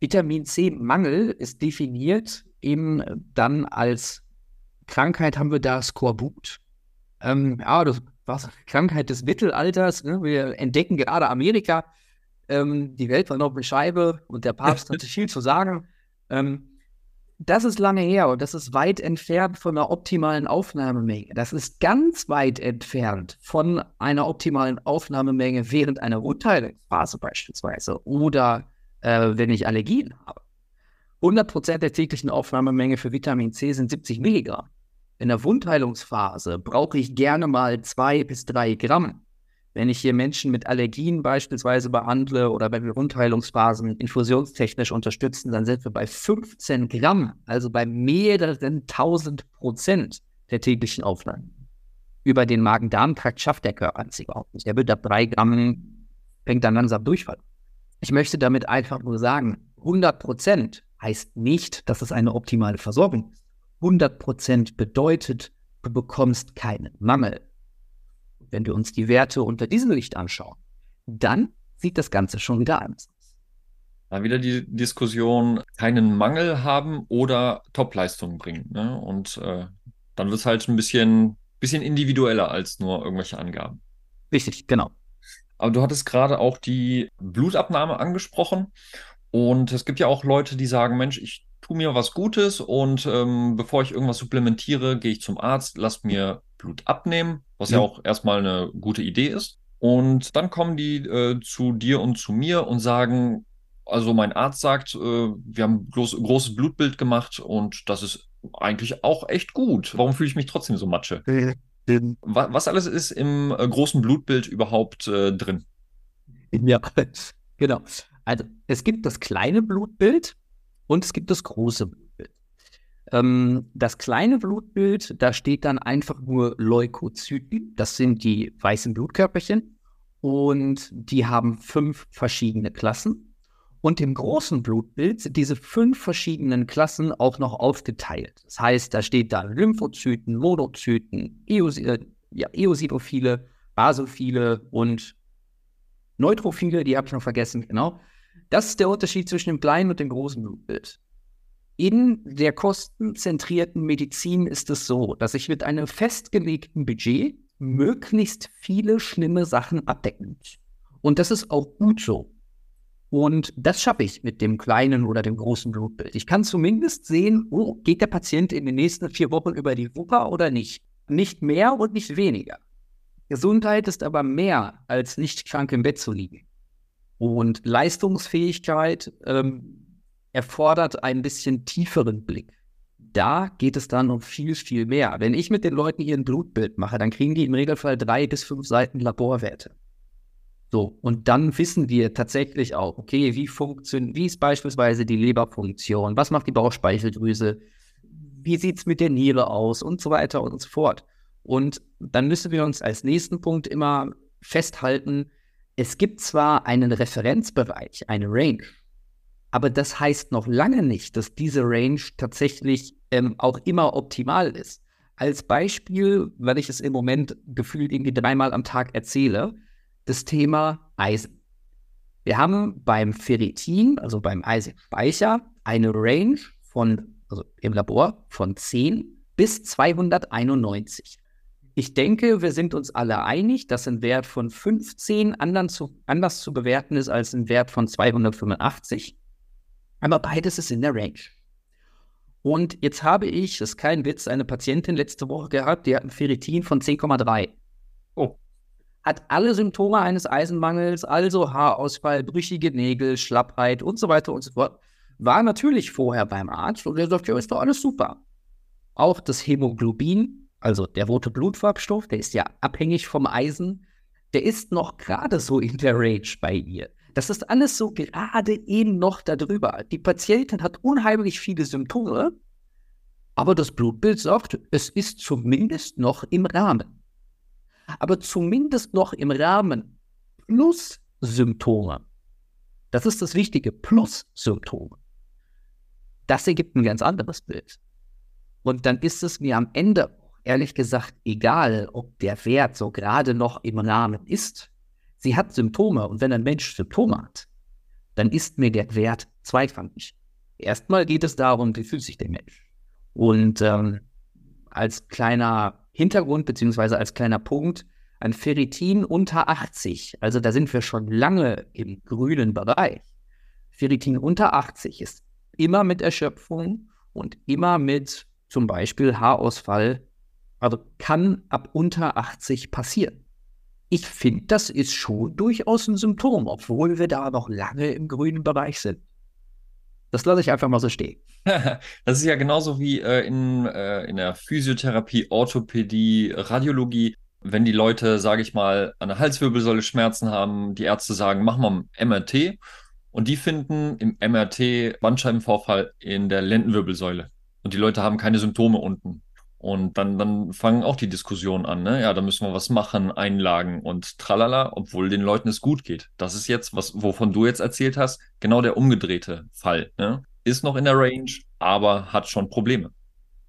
Vitamin C-Mangel ist definiert eben dann als Krankheit haben wir da Skorbut. Ähm, ja, das war Krankheit des Mittelalters. Ne? Wir entdecken gerade Amerika. Ähm, die Welt war noch eine Scheibe und der Papst hatte viel zu sagen. Ähm, das ist lange her und das ist weit entfernt von einer optimalen Aufnahmemenge. Das ist ganz weit entfernt von einer optimalen Aufnahmemenge während einer Wundheilungsphase beispielsweise oder äh, wenn ich Allergien habe. 100% der täglichen Aufnahmemenge für Vitamin C sind 70 Milligramm. In der Wundheilungsphase brauche ich gerne mal zwei bis drei Gramm. Wenn ich hier Menschen mit Allergien beispielsweise behandle oder bei Wundheilungsphasen infusionstechnisch unterstützen, dann sind wir bei 15 Gramm, also bei mehreren tausend Prozent der täglichen Aufnahme. Über den Magen-Darm-Trakt schafft der Körper es überhaupt nicht. Der wird ab drei Gramm, fängt dann langsam Durchfall. Ich möchte damit einfach nur sagen, 100 Prozent heißt nicht, dass es eine optimale Versorgung ist. 100 Prozent bedeutet, du bekommst keinen Mangel wenn wir uns die Werte unter diesem Licht anschauen, dann sieht das Ganze schon wieder anders aus. Da wieder die Diskussion, keinen Mangel haben oder Topleistungen bringen. Ne? Und äh, dann wird es halt ein bisschen, bisschen individueller als nur irgendwelche Angaben. Richtig, genau. Aber du hattest gerade auch die Blutabnahme angesprochen. Und es gibt ja auch Leute, die sagen, Mensch, ich tue mir was Gutes und ähm, bevor ich irgendwas supplementiere, gehe ich zum Arzt, lass mir Blut abnehmen, was ja, ja auch erstmal eine gute Idee ist. Und dann kommen die äh, zu dir und zu mir und sagen, also mein Arzt sagt, äh, wir haben ein groß, großes Blutbild gemacht und das ist eigentlich auch echt gut. Warum fühle ich mich trotzdem so matsche? was, was, alles ist im äh, großen Blutbild überhaupt äh, drin? Ja, genau. Also es gibt das kleine Blutbild und es gibt das große Blutbild. Ähm, das kleine Blutbild, da steht dann einfach nur Leukozyten. Das sind die weißen Blutkörperchen. Und die haben fünf verschiedene Klassen. Und im großen Blutbild sind diese fünf verschiedenen Klassen auch noch aufgeteilt. Das heißt, da steht da Lymphozyten, Monozyten, Eos äh, ja, Eosinophile, Basophile und Neutrophile, die habe ich noch vergessen, genau. Das ist der Unterschied zwischen dem kleinen und dem großen Blutbild. In der kostenzentrierten Medizin ist es so, dass ich mit einem festgelegten Budget möglichst viele schlimme Sachen abdecken muss. Und das ist auch gut so. Und das schaffe ich mit dem kleinen oder dem großen Blutbild. Ich kann zumindest sehen, oh, geht der Patient in den nächsten vier Wochen über die Wupper oder nicht. Nicht mehr und nicht weniger. Gesundheit ist aber mehr als nicht krank im Bett zu liegen. Und Leistungsfähigkeit ähm, erfordert ein bisschen tieferen Blick. Da geht es dann um viel, viel mehr. Wenn ich mit den Leuten hier Blutbild mache, dann kriegen die im Regelfall drei bis fünf Seiten Laborwerte. So, und dann wissen wir tatsächlich auch, okay, wie funktioniert, wie ist beispielsweise die Leberfunktion, was macht die Bauchspeicheldrüse, wie sieht es mit der Niere aus und so weiter und so fort. Und dann müssen wir uns als nächsten Punkt immer festhalten, es gibt zwar einen Referenzbereich, eine Range, aber das heißt noch lange nicht, dass diese Range tatsächlich ähm, auch immer optimal ist. Als Beispiel, weil ich es im Moment gefühlt irgendwie dreimal am Tag erzähle, das Thema Eisen. Wir haben beim Ferritin, also beim Eisenspeicher, eine Range von, also im Labor, von 10 bis 291. Ich denke, wir sind uns alle einig, dass ein Wert von 15 zu, anders zu bewerten ist als ein Wert von 285. Aber beides ist in der Range. Und jetzt habe ich, das ist kein Witz, eine Patientin letzte Woche gehabt, die hat ein Ferritin von 10,3. Oh. Hat alle Symptome eines Eisenmangels, also Haarausfall, brüchige Nägel, Schlappheit und so weiter und so fort. War natürlich vorher beim Arzt und der sagt, ja, ist doch alles super. Auch das Hämoglobin also der rote Blutfarbstoff, der ist ja abhängig vom Eisen, der ist noch gerade so in der Range bei ihr. Das ist alles so gerade eben noch darüber. Die Patientin hat unheimlich viele Symptome, aber das Blutbild sagt, es ist zumindest noch im Rahmen. Aber zumindest noch im Rahmen plus Symptome. Das ist das Wichtige, plus Symptome. Das ergibt ein ganz anderes Bild. Und dann ist es mir am Ende ehrlich gesagt egal, ob der Wert so gerade noch im Rahmen ist. Sie hat Symptome und wenn ein Mensch Symptome hat, dann ist mir der Wert zweitrangig. Erstmal geht es darum, wie fühlt sich der Mensch. Und ähm, als kleiner Hintergrund beziehungsweise als kleiner Punkt, ein Ferritin unter 80, also da sind wir schon lange im grünen Bereich. Ferritin unter 80 ist immer mit Erschöpfung und immer mit zum Beispiel Haarausfall also kann ab unter 80 passieren. Ich finde, das ist schon durchaus ein Symptom, obwohl wir da noch lange im grünen Bereich sind. Das lasse ich einfach mal so stehen. das ist ja genauso wie äh, in, äh, in der Physiotherapie, Orthopädie, Radiologie. Wenn die Leute, sage ich mal, an der Halswirbelsäule Schmerzen haben, die Ärzte sagen, mach mal ein MRT. Und die finden im MRT Bandscheibenvorfall in der Lendenwirbelsäule. Und die Leute haben keine Symptome unten. Und dann, dann fangen auch die Diskussionen an, ne? Ja, da müssen wir was machen, Einlagen und tralala, obwohl den Leuten es gut geht. Das ist jetzt, was, wovon du jetzt erzählt hast, genau der umgedrehte Fall, ne? Ist noch in der Range, aber hat schon Probleme.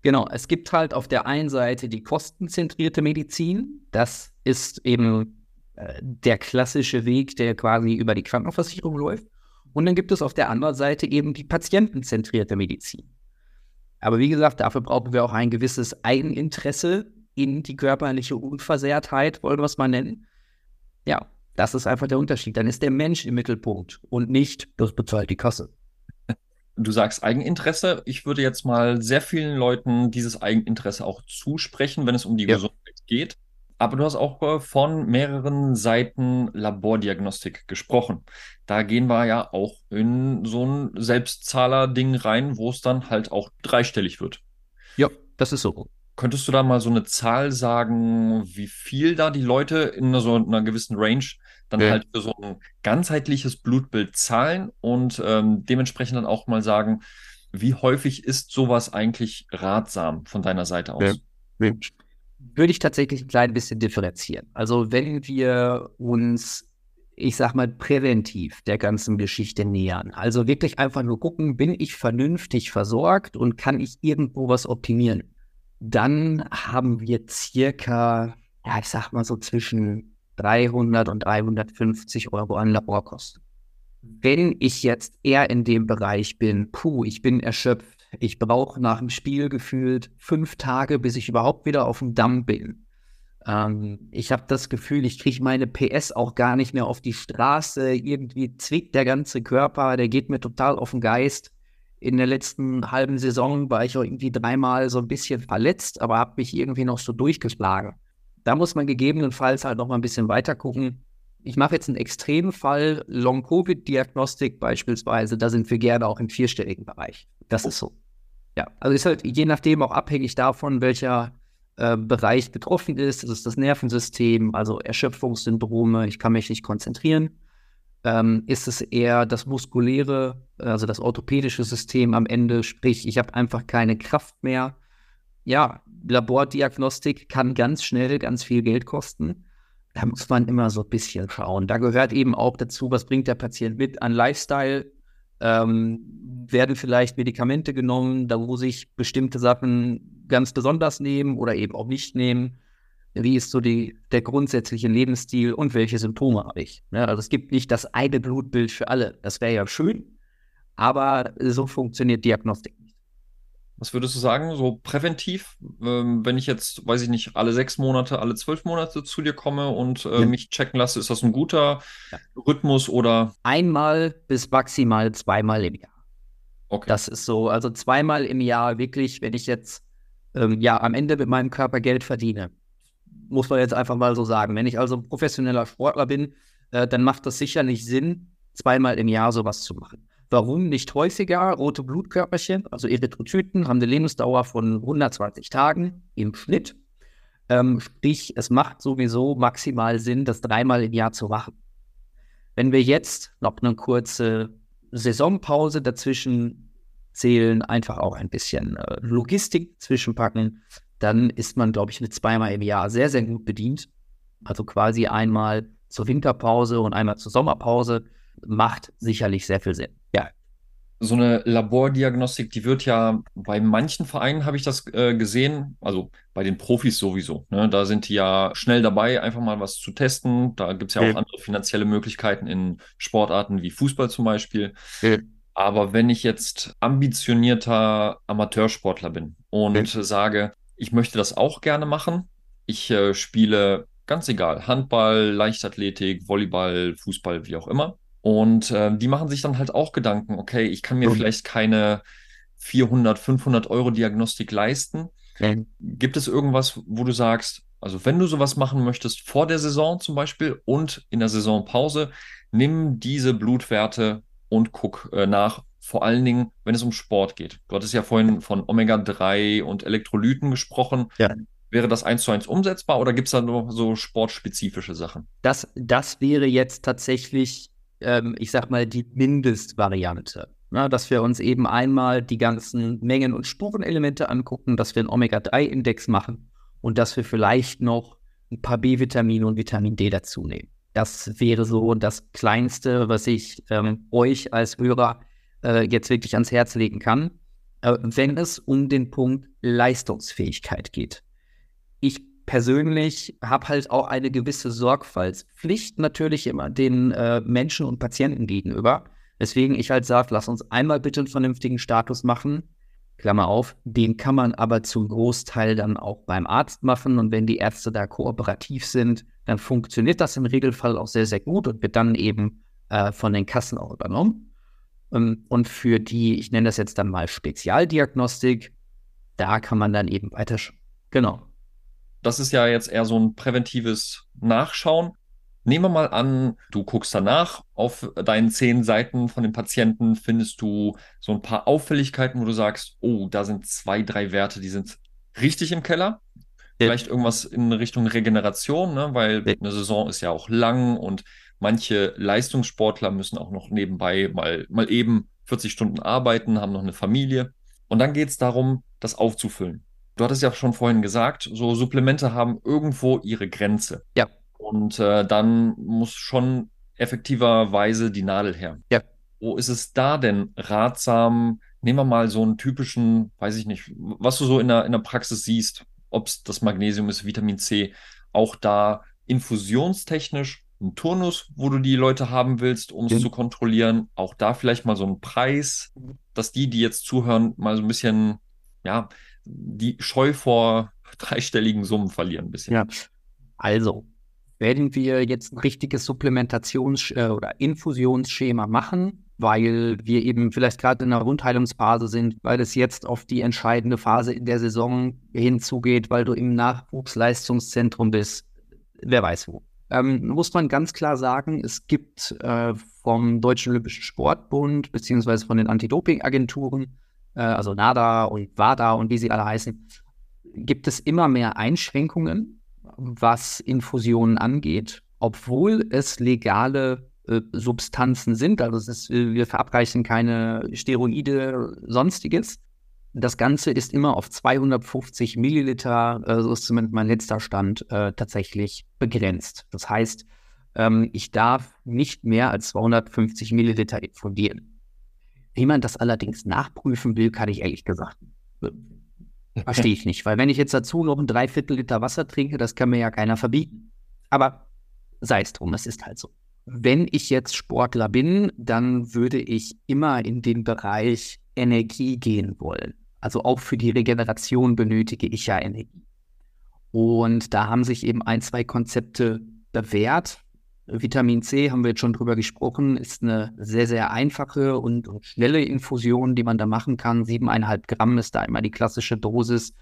Genau, es gibt halt auf der einen Seite die kostenzentrierte Medizin. Das ist eben äh, der klassische Weg, der quasi über die Krankenversicherung läuft. Und dann gibt es auf der anderen Seite eben die patientenzentrierte Medizin. Aber wie gesagt, dafür brauchen wir auch ein gewisses Eigeninteresse in die körperliche Unversehrtheit, wollen wir es mal nennen. Ja, das ist einfach der Unterschied. Dann ist der Mensch im Mittelpunkt und nicht, das bezahlt die Kasse. Du sagst Eigeninteresse. Ich würde jetzt mal sehr vielen Leuten dieses Eigeninteresse auch zusprechen, wenn es um die ja. Gesundheit geht. Aber du hast auch äh, von mehreren Seiten Labordiagnostik gesprochen. Da gehen wir ja auch in so ein Selbstzahler-Ding rein, wo es dann halt auch dreistellig wird. Ja, das ist so. Könntest du da mal so eine Zahl sagen, wie viel da die Leute in so einer gewissen Range dann ja. halt für so ein ganzheitliches Blutbild zahlen und ähm, dementsprechend dann auch mal sagen, wie häufig ist sowas eigentlich ratsam von deiner Seite aus? Ja würde ich tatsächlich ein klein bisschen differenzieren. Also wenn wir uns ich sag mal, präventiv der ganzen Geschichte nähern. Also wirklich einfach nur gucken, bin ich vernünftig versorgt und kann ich irgendwo was optimieren? Dann haben wir circa, ja, ich sag mal so zwischen 300 und 350 Euro an Laborkosten. Wenn ich jetzt eher in dem Bereich bin, puh, ich bin erschöpft, ich brauche nach dem Spiel gefühlt fünf Tage, bis ich überhaupt wieder auf dem Damm bin. Ähm, ich habe das Gefühl, ich kriege meine PS auch gar nicht mehr auf die Straße. Irgendwie zwickt der ganze Körper, der geht mir total auf den Geist. In der letzten halben Saison war ich auch irgendwie dreimal so ein bisschen verletzt, aber habe mich irgendwie noch so durchgeschlagen. Da muss man gegebenenfalls halt noch mal ein bisschen weiter gucken. Ich mache jetzt einen extremen Fall, Long-Covid-Diagnostik beispielsweise, da sind wir gerne auch im vierstelligen Bereich. Das ist so. Ja, also ist halt je nachdem auch abhängig davon, welcher äh, Bereich betroffen ist. Das ist das Nervensystem, also Erschöpfungssyndrome, ich kann mich nicht konzentrieren. Ähm, ist es eher das muskuläre, also das orthopädische System am Ende, sprich, ich habe einfach keine Kraft mehr. Ja, Labordiagnostik kann ganz schnell ganz viel Geld kosten. Da muss man immer so ein bisschen schauen. Da gehört eben auch dazu, was bringt der Patient mit an Lifestyle, ähm, werden vielleicht Medikamente genommen, da wo sich bestimmte Sachen ganz besonders nehmen oder eben auch nicht nehmen. Wie ist so die, der grundsätzliche Lebensstil und welche Symptome habe ich? Ja, also es gibt nicht das eine Blutbild für alle. Das wäre ja schön, aber so funktioniert Diagnostik was würdest du sagen, so präventiv, ähm, wenn ich jetzt, weiß ich nicht, alle sechs Monate, alle zwölf Monate zu dir komme und äh, ja. mich checken lasse, ist das ein guter ja. Rhythmus oder? Einmal bis maximal zweimal im Jahr. Okay. Das ist so, also zweimal im Jahr wirklich, wenn ich jetzt ähm, ja am Ende mit meinem Körper Geld verdiene, muss man jetzt einfach mal so sagen. Wenn ich also professioneller Sportler bin, äh, dann macht das sicherlich Sinn, zweimal im Jahr sowas zu machen. Warum nicht häufiger? Rote Blutkörperchen, also Erythrozyten, haben eine Lebensdauer von 120 Tagen im Schnitt. Ähm, sprich, es macht sowieso maximal Sinn, das dreimal im Jahr zu machen. Wenn wir jetzt noch eine kurze Saisonpause dazwischen zählen, einfach auch ein bisschen äh, Logistik zwischenpacken, dann ist man, glaube ich, mit zweimal im Jahr sehr, sehr gut bedient. Also quasi einmal zur Winterpause und einmal zur Sommerpause macht sicherlich sehr viel Sinn. So eine Labordiagnostik, die wird ja bei manchen Vereinen, habe ich das äh, gesehen, also bei den Profis sowieso. Ne? Da sind die ja schnell dabei, einfach mal was zu testen. Da gibt es ja, ja auch andere finanzielle Möglichkeiten in Sportarten wie Fußball zum Beispiel. Ja. Aber wenn ich jetzt ambitionierter Amateursportler bin und ja. sage, ich möchte das auch gerne machen, ich äh, spiele ganz egal, Handball, Leichtathletik, Volleyball, Fußball, wie auch immer. Und äh, die machen sich dann halt auch Gedanken, okay, ich kann mir mhm. vielleicht keine 400, 500 Euro Diagnostik leisten. Mhm. Gibt es irgendwas, wo du sagst, also wenn du sowas machen möchtest vor der Saison zum Beispiel und in der Saisonpause, nimm diese Blutwerte und guck äh, nach, vor allen Dingen, wenn es um Sport geht. Du hattest ja vorhin von Omega-3 und Elektrolyten gesprochen. Ja. Wäre das eins zu eins umsetzbar oder gibt es da nur so sportspezifische Sachen? Das, das wäre jetzt tatsächlich ähm, ich sag mal, die Mindestvariante. Na, dass wir uns eben einmal die ganzen Mengen- und Spurenelemente angucken, dass wir einen Omega-3-Index machen und dass wir vielleicht noch ein paar B-Vitamine und Vitamin D dazu nehmen. Das wäre so das Kleinste, was ich ähm, euch als Hörer äh, jetzt wirklich ans Herz legen kann, äh, wenn es um den Punkt Leistungsfähigkeit geht. Ich persönlich habe halt auch eine gewisse Sorgfaltspflicht natürlich immer den äh, Menschen und Patienten gegenüber. Deswegen ich halt sage, lass uns einmal bitte einen vernünftigen Status machen. Klammer auf, den kann man aber zum Großteil dann auch beim Arzt machen. Und wenn die Ärzte da kooperativ sind, dann funktioniert das im Regelfall auch sehr, sehr gut und wird dann eben äh, von den Kassen auch übernommen. Ähm, und für die, ich nenne das jetzt dann mal Spezialdiagnostik, da kann man dann eben weiter. Genau. Das ist ja jetzt eher so ein präventives Nachschauen. Nehmen wir mal an, du guckst danach auf deinen zehn Seiten von den Patienten, findest du so ein paar Auffälligkeiten, wo du sagst, oh, da sind zwei, drei Werte, die sind richtig im Keller. Vielleicht irgendwas in Richtung Regeneration, ne? weil eine Saison ist ja auch lang und manche Leistungssportler müssen auch noch nebenbei mal, mal eben 40 Stunden arbeiten, haben noch eine Familie. Und dann geht es darum, das aufzufüllen du hattest ja schon vorhin gesagt, so Supplemente haben irgendwo ihre Grenze. Ja. Und äh, dann muss schon effektiverweise die Nadel her. Ja. Wo ist es da denn ratsam? Nehmen wir mal so einen typischen, weiß ich nicht, was du so in der, in der Praxis siehst, ob es das Magnesium ist, Vitamin C, auch da infusionstechnisch ein Turnus, wo du die Leute haben willst, um es Ja. zu kontrollieren. Auch da vielleicht mal so ein Preis, dass die, die jetzt zuhören, mal so ein bisschen, ja, die Scheu vor dreistelligen Summen verlieren ein bisschen. Ja, also werden wir jetzt ein richtiges Supplementations- äh, oder Infusionsschema machen, weil wir eben vielleicht gerade in einer Wundheilungsphase sind, weil es jetzt auf die entscheidende Phase in der Saison hinzugeht, weil du im Nachwuchsleistungszentrum bist, wer weiß wo. Ähm, muss man ganz klar sagen, es gibt äh, vom Deutschen Olympischen Sportbund beziehungsweise von den Anti-Doping-Agenturen, äh, also NADA und WADA und wie sie alle heißen, gibt es immer mehr Einschränkungen, was Infusionen angeht, obwohl es legale äh, Substanzen sind. Also ist, äh, wir verabreichen keine Steroide, sonstiges. Das Ganze ist immer auf 250 Milliliter, äh, so ist zumindest mein letzter Stand, äh, tatsächlich begrenzt. Das heißt, ähm, ich darf nicht mehr als 250 Milliliter infundieren. Wie man das allerdings nachprüfen will, kann ich ehrlich gesagt Verstehe ich nicht, weil wenn ich jetzt dazu noch ein Dreiviertel Liter Wasser trinke, das kann mir ja keiner verbieten. Aber sei es drum, es ist halt so. Wenn ich jetzt Sportler bin, dann würde ich immer in den Bereich Energie gehen wollen. Also auch für die Regeneration benötige ich ja Energie. Und da haben sich eben ein, zwei Konzepte bewährt. Vitamin C, haben wir jetzt schon drüber gesprochen, ist eine sehr, sehr einfache und, und schnelle Infusion, die man da machen kann. Siebeneinhalb Gramm ist da immer die klassische Dosis.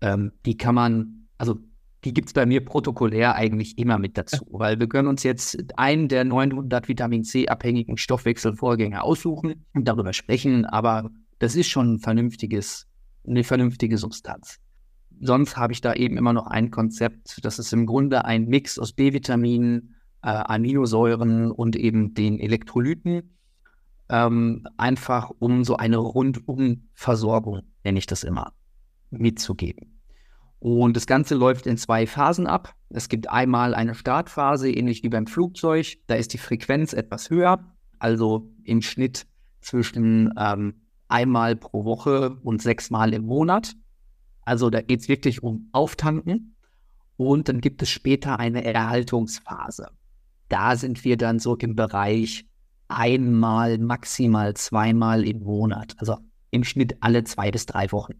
Ähm, die kann man, also die gibt es bei mir protokollär eigentlich immer mit dazu, weil wir können uns jetzt einen der 900 Vitamin C-abhängigen Stoffwechselvorgänge aussuchen und darüber sprechen, aber das ist schon ein vernünftiges, eine vernünftige Substanz. Sonst habe ich da eben immer noch ein Konzept, das ist im Grunde ein Mix aus B-Vitaminen, äh, Aminosäuren und eben den Elektrolyten. Ähm, einfach um so eine Rundumversorgung, nenne ich das immer, mitzugeben. Und das Ganze läuft in zwei Phasen ab. Es gibt einmal eine Startphase, ähnlich wie beim Flugzeug. Da ist die Frequenz etwas höher, also im Schnitt zwischen ähm, einmal pro Woche und sechsmal im Monat. Also da geht es wirklich um Auftanken. Und dann gibt es später eine Erhaltungsphase. Da sind wir dann so im Bereich einmal, maximal zweimal im Monat. Also im Schnitt alle zwei bis drei Wochen.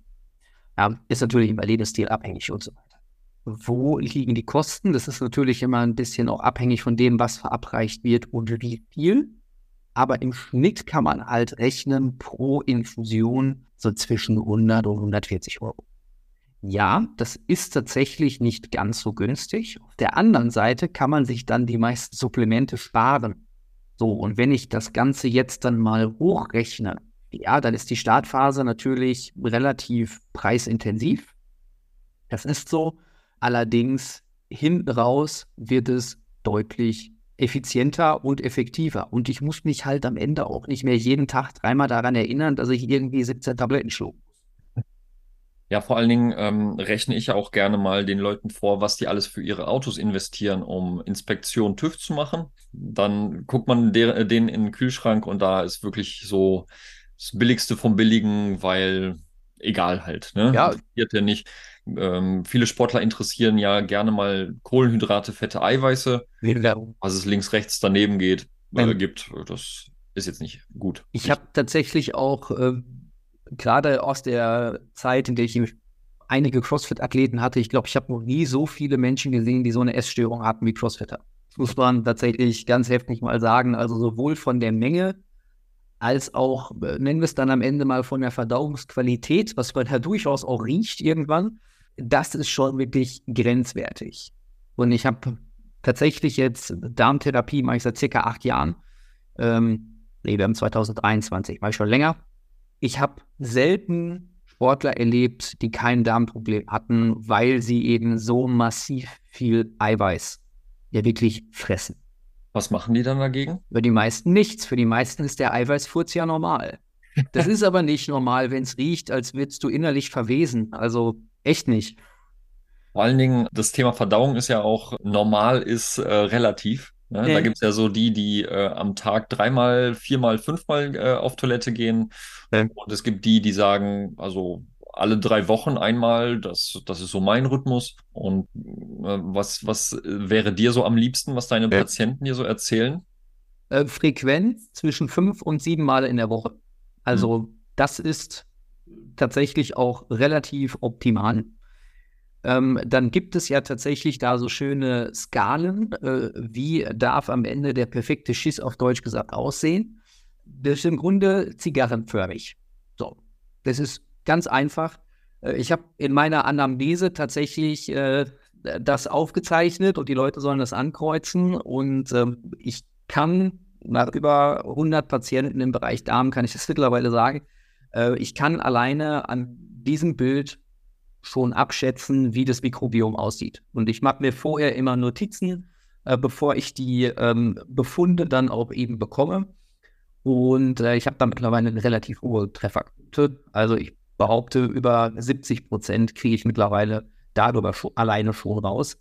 Ja, ist natürlich im Lebensstil abhängig und so weiter. Wo liegen die Kosten? Das ist natürlich immer ein bisschen auch abhängig von dem, was verabreicht wird und wie viel. Aber im Schnitt kann man halt rechnen pro Infusion so zwischen 100 und 140 Euro. Ja, das ist tatsächlich nicht ganz so günstig. Auf der anderen Seite kann man sich dann die meisten Supplemente sparen. So, und wenn ich das Ganze jetzt dann mal hochrechne, ja, dann ist die Startphase natürlich relativ preisintensiv. Das ist so. Allerdings hinten raus wird es deutlich effizienter und effektiver. Und ich muss mich halt am Ende auch nicht mehr jeden Tag dreimal daran erinnern, dass ich irgendwie 17 Tabletten schlug. Ja, vor allen Dingen ähm, rechne ich ja auch gerne mal den Leuten vor, was die alles für ihre Autos investieren, um Inspektion TÜV zu machen. Dann guckt man der, den in den Kühlschrank und da ist wirklich so das Billigste vom Billigen, weil egal halt, ne? Ja. Interessiert ja nicht. Ähm, viele Sportler interessieren ja gerne mal Kohlenhydrate, Fette, Eiweiße. Was es links, rechts daneben geht, äh, Ähm. gibt, das ist jetzt nicht gut. Ich habe tatsächlich auch äh, gerade aus der Zeit, in der ich einige CrossFit-Athleten hatte, ich glaube, ich habe noch nie so viele Menschen gesehen, die so eine Essstörung hatten wie Crossfitter. Das muss man tatsächlich ganz heftig mal sagen. Also sowohl von der Menge als auch, äh, nennen wir es dann am Ende mal von der Verdauungsqualität, was man ja durchaus auch riecht irgendwann, das ist schon wirklich grenzwertig. Und ich habe tatsächlich jetzt Darmtherapie, mache ich seit circa acht Jahren. Ähm, wir haben 2023, mache ich schon länger. Ich habe selten Sportler erlebt, die kein Darmproblem hatten, weil sie eben so massiv viel Eiweiß ja wirklich fressen. Was machen die dann dagegen? Für die meisten nichts. Für die meisten ist der Eiweißfurz ja normal. Das ist aber nicht normal, wenn es riecht, als würdest du innerlich verwesen. Also echt nicht. Vor allen Dingen, das Thema Verdauung ist ja auch normal, ist äh, relativ. Ne? Nee. Da gibt es ja so die, die äh, am Tag dreimal, viermal, fünfmal äh, auf Toilette gehen. Nee. Und es gibt die, die sagen, also alle drei Wochen einmal, das, das ist so mein Rhythmus. Und äh, was, was wäre dir so am liebsten, was deine ja. Patienten dir so erzählen? Äh, Frequenz zwischen fünf und sieben Mal in der Woche. Also hm. das ist tatsächlich auch relativ optimal. Ähm, dann gibt es ja tatsächlich da so schöne Skalen. Äh, wie darf am Ende der perfekte Schiss auf Deutsch gesagt aussehen? Das ist im Grunde zigarrenförmig. So, das ist ganz einfach. Äh, ich habe in meiner Anamnese tatsächlich äh, das aufgezeichnet und die Leute sollen das ankreuzen. Und ähm, ich kann nach über 100 Patienten im Bereich Darm, kann ich das mittlerweile sagen, äh, ich kann alleine an diesem Bild schon abschätzen, wie das Mikrobiom aussieht. Und ich mache mir vorher immer Notizen, äh, bevor ich die ähm, Befunde dann auch eben bekomme. Und äh, ich habe da mittlerweile eine relativ hohe Trefferquote. Also ich behaupte, über 70 Prozent kriege ich mittlerweile darüber schon, alleine schon raus.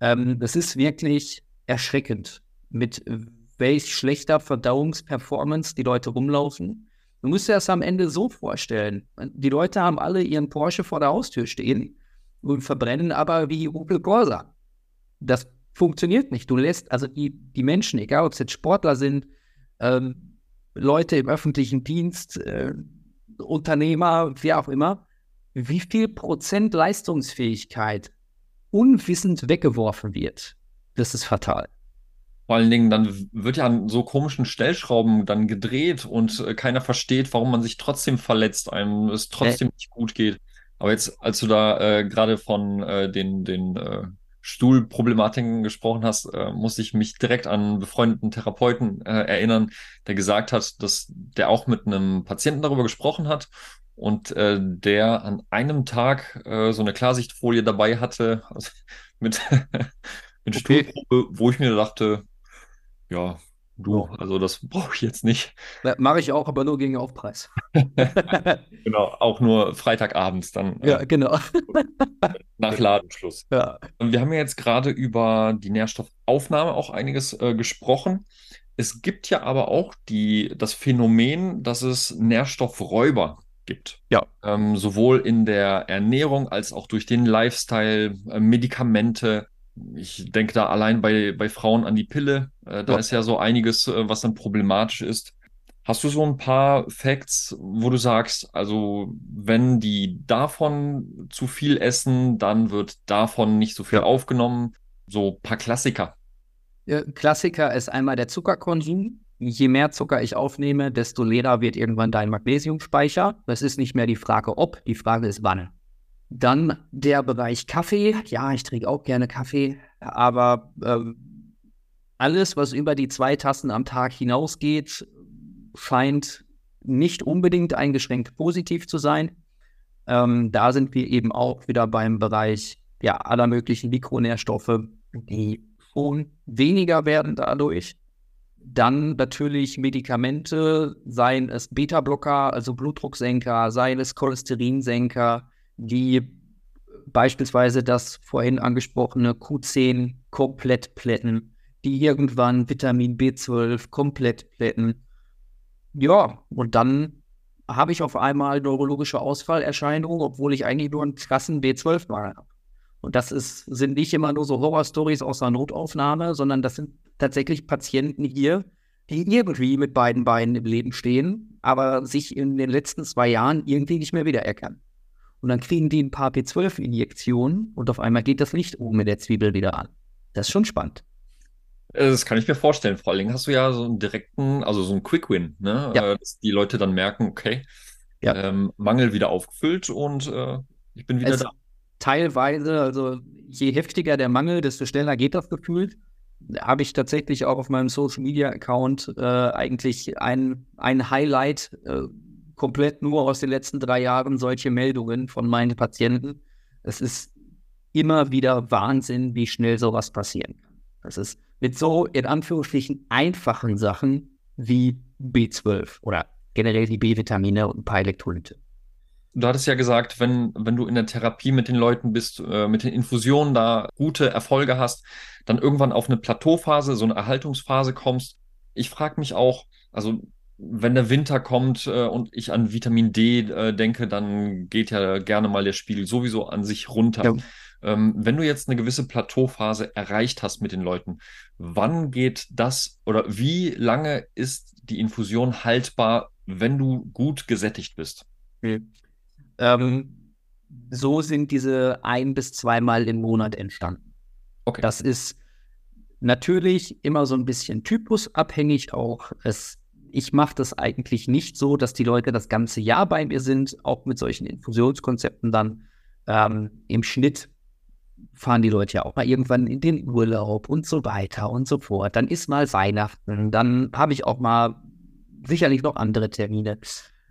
Ähm, das ist wirklich erschreckend, mit welch schlechter Verdauungsperformance die Leute rumlaufen. Du musst dir das am Ende so vorstellen. Die Leute haben alle ihren Porsche vor der Haustür stehen und verbrennen aber wie Opel Corsa. Das funktioniert nicht. Du lässt also die, die Menschen, egal ob es jetzt Sportler sind, ähm, Leute im öffentlichen Dienst, äh, Unternehmer, wer auch immer, wie viel Prozent Leistungsfähigkeit unwissend weggeworfen wird. Das ist fatal. Vor allen Dingen, dann wird ja an so komischen Stellschrauben dann gedreht und äh, keiner versteht, warum man sich trotzdem verletzt, einem es trotzdem äh. nicht gut geht. Aber jetzt, als du da äh, gerade von äh, den, den äh, Stuhlproblematiken gesprochen hast, äh, musste ich mich direkt an einen befreundeten Therapeuten äh, erinnern, der gesagt hat, dass der auch mit einem Patienten darüber gesprochen hat und äh, der an einem Tag äh, so eine Klarsichtfolie dabei hatte also mit, mit okay. Stuhlprobe, wo ich mir dachte, ja, du, also das brauche ich jetzt nicht. Mache ich auch, aber nur gegen Aufpreis. genau, auch nur Freitagabends dann. Ja, äh, genau. nach Ladenschluss. Ja. Wir haben ja jetzt gerade über die Nährstoffaufnahme auch einiges äh, gesprochen. Es gibt ja aber auch die, das Phänomen, dass es Nährstoffräuber gibt. Ja. Ähm, sowohl in der Ernährung als auch durch den Lifestyle, äh, Medikamente, ich denke da allein bei, bei Frauen an die Pille. Äh, da ja. ist ja so einiges, äh, was dann problematisch ist. Hast du so ein paar Facts, wo du sagst, also wenn die davon zu viel essen, dann wird davon nicht so viel ja. aufgenommen? So ein paar Klassiker. Ja, Klassiker ist einmal der Zuckerkonsum. Je mehr Zucker ich aufnehme, desto leerer wird irgendwann dein Magnesiumspeicher. Das ist nicht mehr die Frage ob, die Frage ist wann. Dann der Bereich Kaffee. Ja, ich trinke auch gerne Kaffee, aber ähm, alles, was über die zwei Tassen am Tag hinausgeht, scheint nicht unbedingt eingeschränkt positiv zu sein. Ähm, da sind wir eben auch wieder beim Bereich ja, aller möglichen Mikronährstoffe, die schon weniger werden dadurch. Dann natürlich Medikamente, seien es Beta-Blocker, also Blutdrucksenker, seien es Cholesterinsenker, die beispielsweise das vorhin angesprochene Q10 komplett plätten, die irgendwann Vitamin B12 komplett plätten. Ja, und dann habe ich auf einmal neurologische Ausfallerscheinungen, obwohl ich eigentlich nur einen krassen B12-Mangel habe. Und das ist, sind nicht immer nur so Horror-Stories aus einer Notaufnahme, sondern das sind tatsächlich Patienten hier, die irgendwie mit beiden Beinen im Leben stehen, aber sich in den letzten zwei Jahren irgendwie nicht mehr wiedererkennen. Und dann kriegen die ein paar B12-Injektionen und auf einmal geht das Licht oben in der Zwiebel wieder an. Das ist schon spannend. Äh, das kann ich mir vorstellen. Vor allen Dingen hast du ja so einen direkten, also so einen Quick-Win, ne? Ja. Äh, dass die Leute dann merken, okay, ja. ähm, Mangel wieder aufgefüllt und äh, ich bin wieder es da. Teilweise, also je heftiger der Mangel, desto schneller geht das gefühlt. Habe ich tatsächlich auch auf meinem Social Media Account äh, eigentlich ein, ein Highlight äh, komplett nur aus den letzten drei Jahren solche Meldungen von meinen Patienten. Es ist immer wieder Wahnsinn, wie schnell sowas passieren kann. Das ist mit so in Anführungsstrichen einfachen Sachen wie B12 oder generell die B-Vitamine und ein paar Elektrolyte. Du hattest ja gesagt, wenn, wenn du in der Therapie mit den Leuten bist, äh, mit den Infusionen da gute Erfolge hast, dann irgendwann auf eine Plateauphase, so eine Erhaltungsphase kommst. Ich frage mich auch, also wenn der Winter kommt äh, und ich an Vitamin D äh, denke, dann geht ja gerne mal der Spiegel sowieso an sich runter. Ja. Ähm, wenn du jetzt eine gewisse Plateauphase erreicht hast mit den Leuten, wann geht das oder wie lange ist die Infusion haltbar, wenn du gut gesättigt bist? Okay. Ähm, so sind diese ein bis zweimal im Monat entstanden. Okay. Das ist natürlich immer so ein bisschen typusabhängig auch. Es ich mache das eigentlich nicht so, dass die Leute das ganze Jahr bei mir sind, auch mit solchen Infusionskonzepten dann ähm, im Schnitt fahren die Leute ja auch mal irgendwann in den Urlaub und so weiter und so fort. Dann ist mal Weihnachten, dann habe ich auch mal sicherlich noch andere Termine.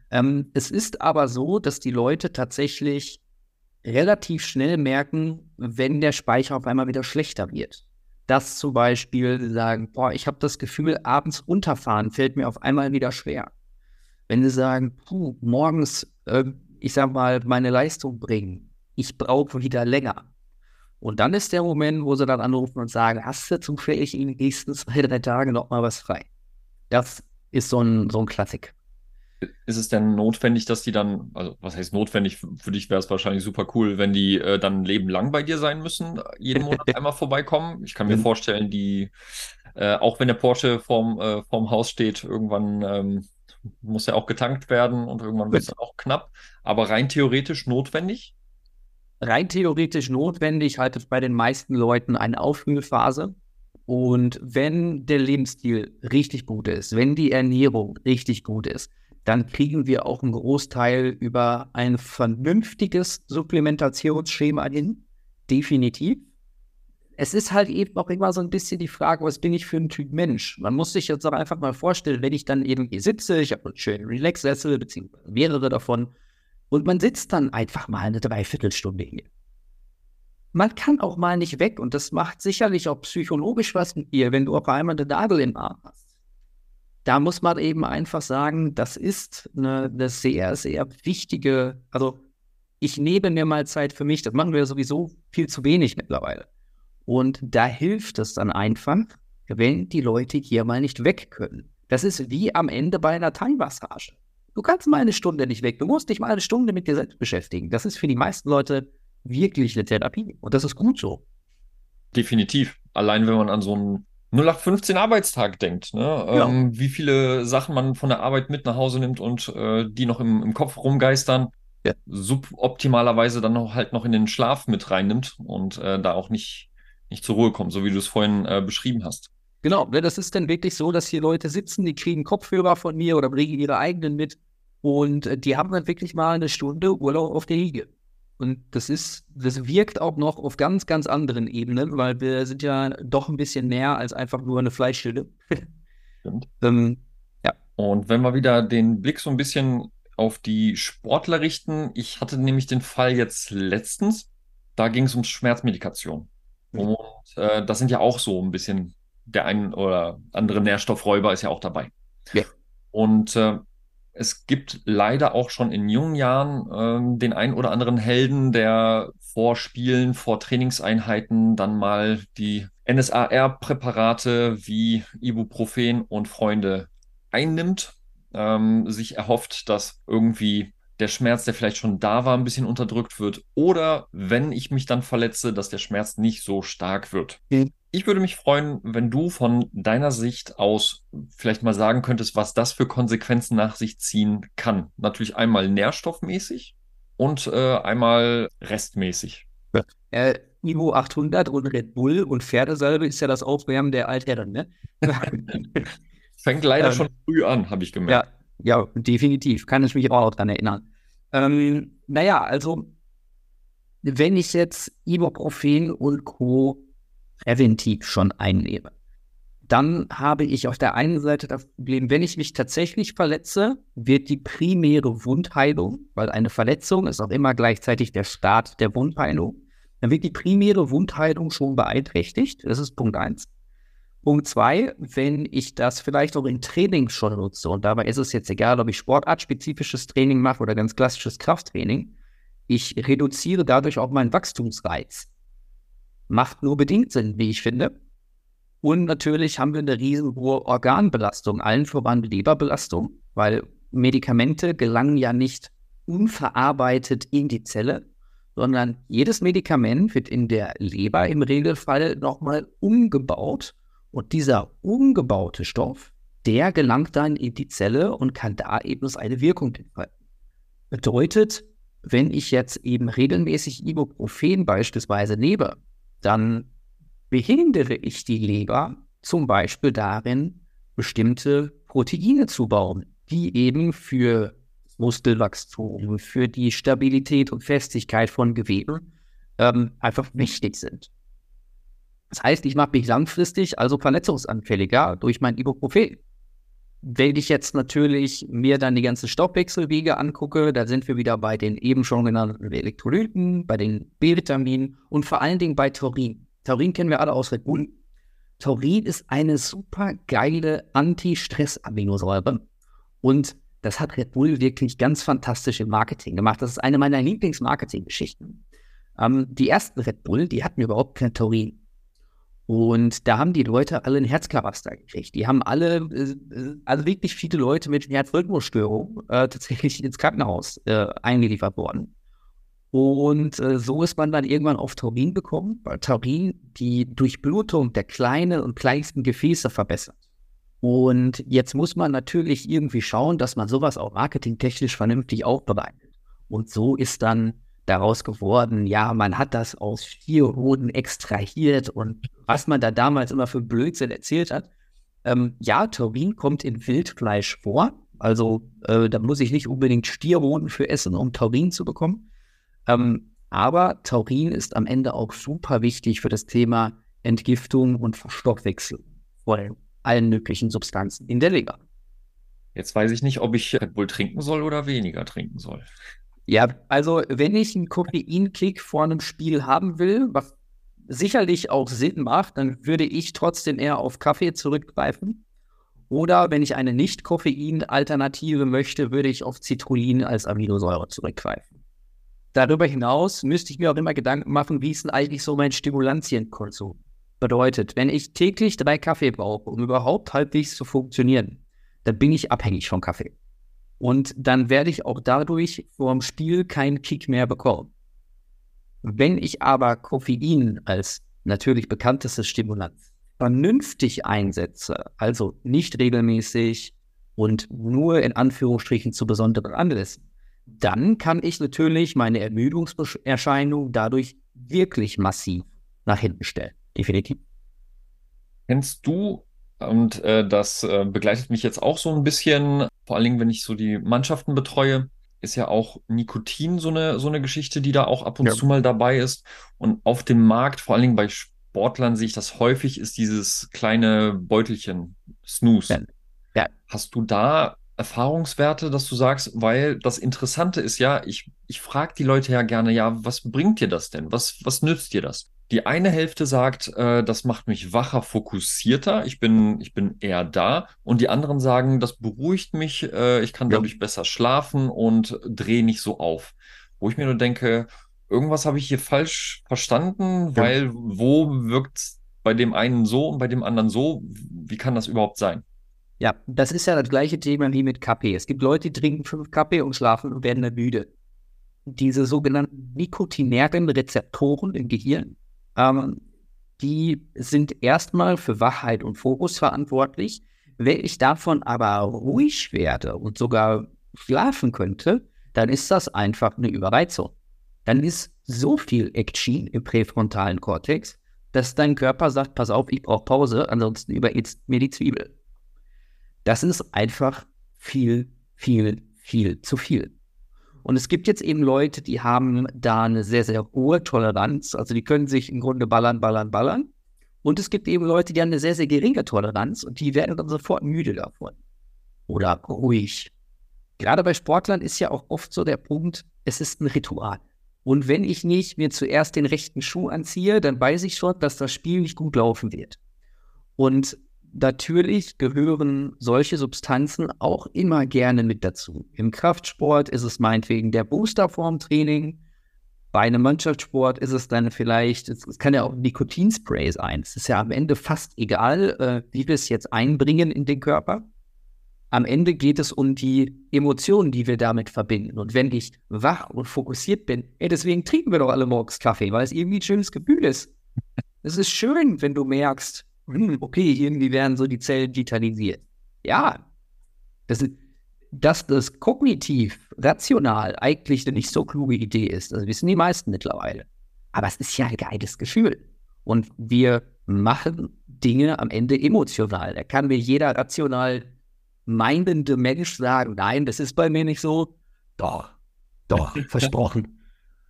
Ähm, es ist aber so, dass die Leute tatsächlich relativ schnell merken, wenn der Speicher auf einmal wieder schlechter wird dass zum Beispiel sagen, boah, ich habe das Gefühl, abends runterfahren fällt mir auf einmal wieder schwer. Wenn sie sagen, puh, morgens, äh, ich sag mal, meine Leistung bringen, ich brauche wieder länger. Und dann ist der Moment, wo sie dann anrufen und sagen, hast du zufällig in den nächsten zwei, drei Tagen noch mal was frei? Das ist so ein, so ein Klassik. Ist es denn notwendig, dass die dann, also was heißt notwendig? Für dich wäre es wahrscheinlich super cool, wenn die äh, dann ein Leben lang bei dir sein müssen, jeden Monat einmal vorbeikommen. Ich kann mir vorstellen, die, äh, auch wenn der Porsche vorm, äh, vorm Haus steht, irgendwann ähm, muss er auch getankt werden und irgendwann wird es auch knapp. Aber rein theoretisch notwendig? Rein theoretisch notwendig, halt es bei den meisten Leuten eine Auffüllphase. Und wenn der Lebensstil richtig gut ist, wenn die Ernährung richtig gut ist, dann kriegen wir auch einen Großteil über ein vernünftiges Supplementationsschema hin. Definitiv. Es ist halt eben auch immer so ein bisschen die Frage, was bin ich für ein Typ Mensch? Man muss sich jetzt auch einfach mal vorstellen, wenn ich dann eben hier sitze, ich habe einen schönen Relax-Sessel, beziehungsweise mehrere davon, und man sitzt dann einfach mal eine Dreiviertelstunde hier. Man kann auch mal nicht weg und das macht sicherlich auch psychologisch was mit dir, wenn du auf einmal eine Nadel im Arm hast da muss man eben einfach sagen, das ist eine, eine, sehr, sehr wichtige, also ich nehme mir mal Zeit für mich, das machen wir sowieso viel zu wenig mittlerweile. Und da hilft es dann einfach, wenn die Leute hier mal nicht weg können. Das ist wie am Ende bei einer Thai-Massage. Du kannst mal eine Stunde nicht weg, du musst dich mal eine Stunde mit dir selbst beschäftigen. Das ist für die meisten Leute wirklich eine Therapie und das ist gut so. Definitiv. Allein wenn man an so einen 0815 Arbeitstag denkt, ne? Ja. Ähm, wie viele Sachen man von der Arbeit mit nach Hause nimmt und äh, die noch im, im Kopf rumgeistern, ja. suboptimalerweise dann noch halt noch in den Schlaf mit reinnimmt und äh, da auch nicht, nicht zur Ruhe kommt, so wie du es vorhin äh, beschrieben hast. Genau, ne, das ist dann wirklich so, dass hier Leute sitzen, die kriegen Kopfhörer von mir oder bringen ihre eigenen mit und äh, die haben dann wirklich mal eine Stunde Urlaub auf der Liege. Und das ist, das wirkt auch noch auf ganz, ganz anderen Ebenen, weil wir sind ja doch ein bisschen mehr als einfach nur eine Fleischschilde. Stimmt. ähm, ja. Und wenn wir wieder den Blick so ein bisschen auf die Sportler richten, ich hatte nämlich den Fall jetzt letztens, da ging es um Schmerzmedikation. Mhm. Und äh, das sind ja auch so ein bisschen, der ein oder andere Nährstoffräuber ist ja auch dabei. Ja. Und äh, es gibt leider auch schon in jungen Jahren ähm, den einen oder anderen Helden, der vor Spielen, vor Trainingseinheiten dann mal die NSAR-Präparate wie Ibuprofen und Freunde einnimmt, ähm, sich erhofft, dass irgendwie der Schmerz, der vielleicht schon da war, ein bisschen unterdrückt wird. Oder wenn ich mich dann verletze, dass der Schmerz nicht so stark wird. Mhm. Ich würde mich freuen, wenn du von deiner Sicht aus vielleicht mal sagen könntest, was das für Konsequenzen nach sich ziehen kann. Natürlich einmal nährstoffmäßig und äh, einmal restmäßig. Ja. Äh, Ivo 800 und Red Bull und Pferdesalbe ist ja das Aufwärmen der Altherren, ne? Fängt leider ähm, schon früh an, habe ich gemerkt. Ja, ja, definitiv. Kann ich mich auch daran erinnern. Ähm, naja, also, wenn ich jetzt Ibuprofen und Co präventiv schon einnehme. Dann habe ich auf der einen Seite das Problem, wenn ich mich tatsächlich verletze, wird die primäre Wundheilung, weil eine Verletzung ist auch immer gleichzeitig der Start der Wundheilung, dann wird die primäre Wundheilung schon beeinträchtigt. Das ist Punkt eins. Punkt zwei, wenn ich das vielleicht auch in Trainings schon nutze, und dabei ist es jetzt egal, ob ich sportartspezifisches Training mache oder ganz klassisches Krafttraining, ich reduziere dadurch auch meinen Wachstumsreiz. Macht nur bedingt Sinn, wie ich finde. Und natürlich haben wir eine riesen hohe Organbelastung, allen voran Leberbelastung, weil Medikamente gelangen ja nicht unverarbeitet in die Zelle, sondern jedes Medikament wird in der Leber im Regelfall nochmal umgebaut und dieser umgebaute Stoff, der gelangt dann in die Zelle und kann da eben eine Wirkung entfalten. Bedeutet, wenn ich jetzt eben regelmäßig Ibuprofen beispielsweise nehme, dann behindere ich die Leber zum Beispiel darin, bestimmte Proteine zu bauen, die eben für Muskelwachstum, für die Stabilität und Festigkeit von Geweben ähm, einfach wichtig sind. Das heißt, ich mache mich langfristig also verletzungsanfälliger durch mein Ibuprofen. Wenn ich jetzt natürlich mir dann die ganzen Stoffwechselwege angucke, da sind wir wieder bei den eben schon genannten Elektrolyten, bei den B-Vitaminen und vor allen Dingen bei Taurin. Taurin kennen wir alle aus Red Bull. Taurin ist eine super geile Anti-Stress-Aminosäure und das hat Red Bull wirklich ganz fantastisch im Marketing gemacht. Das ist eine meiner Lieblings-Marketing-Geschichten. Ähm, die ersten Red Bull, die hatten überhaupt kein Taurin. Und da haben die Leute alle ein Herzklabaster gekriegt. Die haben alle, also wirklich viele Leute mit Herzrhythmusstörung äh, tatsächlich ins Krankenhaus äh, eingeliefert worden. Und äh, so ist man dann irgendwann auf Taurin gekommen, weil Taurin die Durchblutung der kleinen und kleinsten Gefäße verbessert. Und jetzt muss man natürlich irgendwie schauen, dass man sowas auch marketingtechnisch vernünftig aufbereitet. Und so ist dann daraus geworden, ja, man hat das aus vier Hoden extrahiert und was man da damals immer für Blödsinn erzählt hat. Ähm, ja, Taurin kommt in Wildfleisch vor. Also äh, da muss ich nicht unbedingt Stierhoden für essen, um Taurin zu bekommen. Ähm, aber Taurin ist am Ende auch super wichtig für das Thema Entgiftung und Verstoffwechsel von allen möglichen Substanzen in der Leber. Jetzt weiß ich nicht, ob ich Red Bull trinken soll oder weniger trinken soll. Ja, also wenn ich einen Koffeinkick vor einem Spiel haben will, was sicherlich auch Sinn macht, dann würde ich trotzdem eher auf Kaffee zurückgreifen. Oder wenn ich eine Nicht-Koffein-Alternative möchte, würde ich auf Citrullin als Aminosäure zurückgreifen. Darüber hinaus müsste ich mir auch immer Gedanken machen, wie ist denn eigentlich so mein Stimulantienkonsum? Bedeutet, wenn ich täglich drei Kaffee brauche, um überhaupt halbwegs zu funktionieren, dann bin ich abhängig von Kaffee. Und dann werde ich auch dadurch vor dem Spiel keinen Kick mehr bekommen. Wenn ich aber Koffein als natürlich bekanntestes Stimulant vernünftig einsetze, also nicht regelmäßig und nur in Anführungsstrichen zu besonderen Anlässen, dann kann ich natürlich meine Ermüdungserscheinung dadurch wirklich massiv nach hinten stellen. Definitiv. Kennst du, und äh, das äh, begleitet mich jetzt auch so ein bisschen, vor allen Dingen, wenn ich so die Mannschaften betreue, ist ja auch Nikotin so eine, so eine Geschichte, die da auch ab und ja. zu mal dabei ist. Und auf dem Markt, vor allen Dingen bei Sportlern, sehe ich das häufig, ist dieses kleine Beutelchen, Snooze. Ja. ja. Hast du da Erfahrungswerte, dass du sagst, weil das Interessante ist ja, ich, ich frage die Leute ja gerne, ja, was bringt dir das denn? Was, was nützt dir das? Die eine Hälfte sagt, äh, das macht mich wacher, fokussierter, ich bin, ich bin eher da. Und die anderen sagen, das beruhigt mich, äh, ich kann ja. dadurch besser schlafen und drehe nicht so auf. Wo ich mir nur denke, irgendwas habe ich hier falsch verstanden, ja. weil wo wirkt bei dem einen so und bei dem anderen so? Wie kann das überhaupt sein? Ja, das ist ja das gleiche Thema wie mit Kaffee. Es gibt Leute, die trinken fünf Kaffee und schlafen und werden dann müde. Diese sogenannten nikotinären Rezeptoren im Gehirn, ähm, die sind erstmal für Wachheit und Fokus verantwortlich. Wenn ich davon aber ruhig werde und sogar schlafen könnte, dann ist das einfach eine Überreizung. Dann ist so viel Action im präfrontalen Kortex, dass dein Körper sagt, pass auf, ich brauche Pause, ansonsten überhitzt mir die Zwiebel. Das ist einfach viel, viel, viel zu viel. Und es gibt jetzt eben Leute, die haben da eine sehr, sehr hohe Toleranz. Also die können sich im Grunde ballern, ballern, ballern. Und es gibt eben Leute, die haben eine sehr, sehr geringe Toleranz und die werden dann sofort müde davon. Oder ruhig. Gerade bei Sportlern ist ja auch oft so der Punkt, es ist ein Ritual. Und wenn ich nicht mir zuerst den rechten Schuh anziehe, dann weiß ich schon, dass das Spiel nicht gut laufen wird. Und natürlich gehören solche Substanzen auch immer gerne mit dazu. Im Kraftsport ist es meinetwegen der Boosterformtraining. Bei einem Mannschaftssport ist es dann vielleicht, es, es kann ja auch Nikotinspray sein. Es ist ja am Ende fast egal, äh, wie wir es jetzt einbringen in den Körper. Am Ende geht es um die Emotionen, die wir damit verbinden. Und wenn ich wach und fokussiert bin, ey, deswegen trinken wir doch alle morgens Kaffee, weil es irgendwie ein schönes Gefühl ist. Es ist schön, wenn du merkst, hm, okay, irgendwie werden so die Zellen vitalisiert. Ja, das ist, dass das kognitiv, rational eigentlich eine nicht so kluge Idee ist. Das wissen die meisten mittlerweile. Aber es ist ja ein geiles Gefühl. Und wir machen Dinge am Ende emotional. Da kann mir jeder rational meinende Mensch sagen, nein, das ist bei mir nicht so. Doch, doch, versprochen.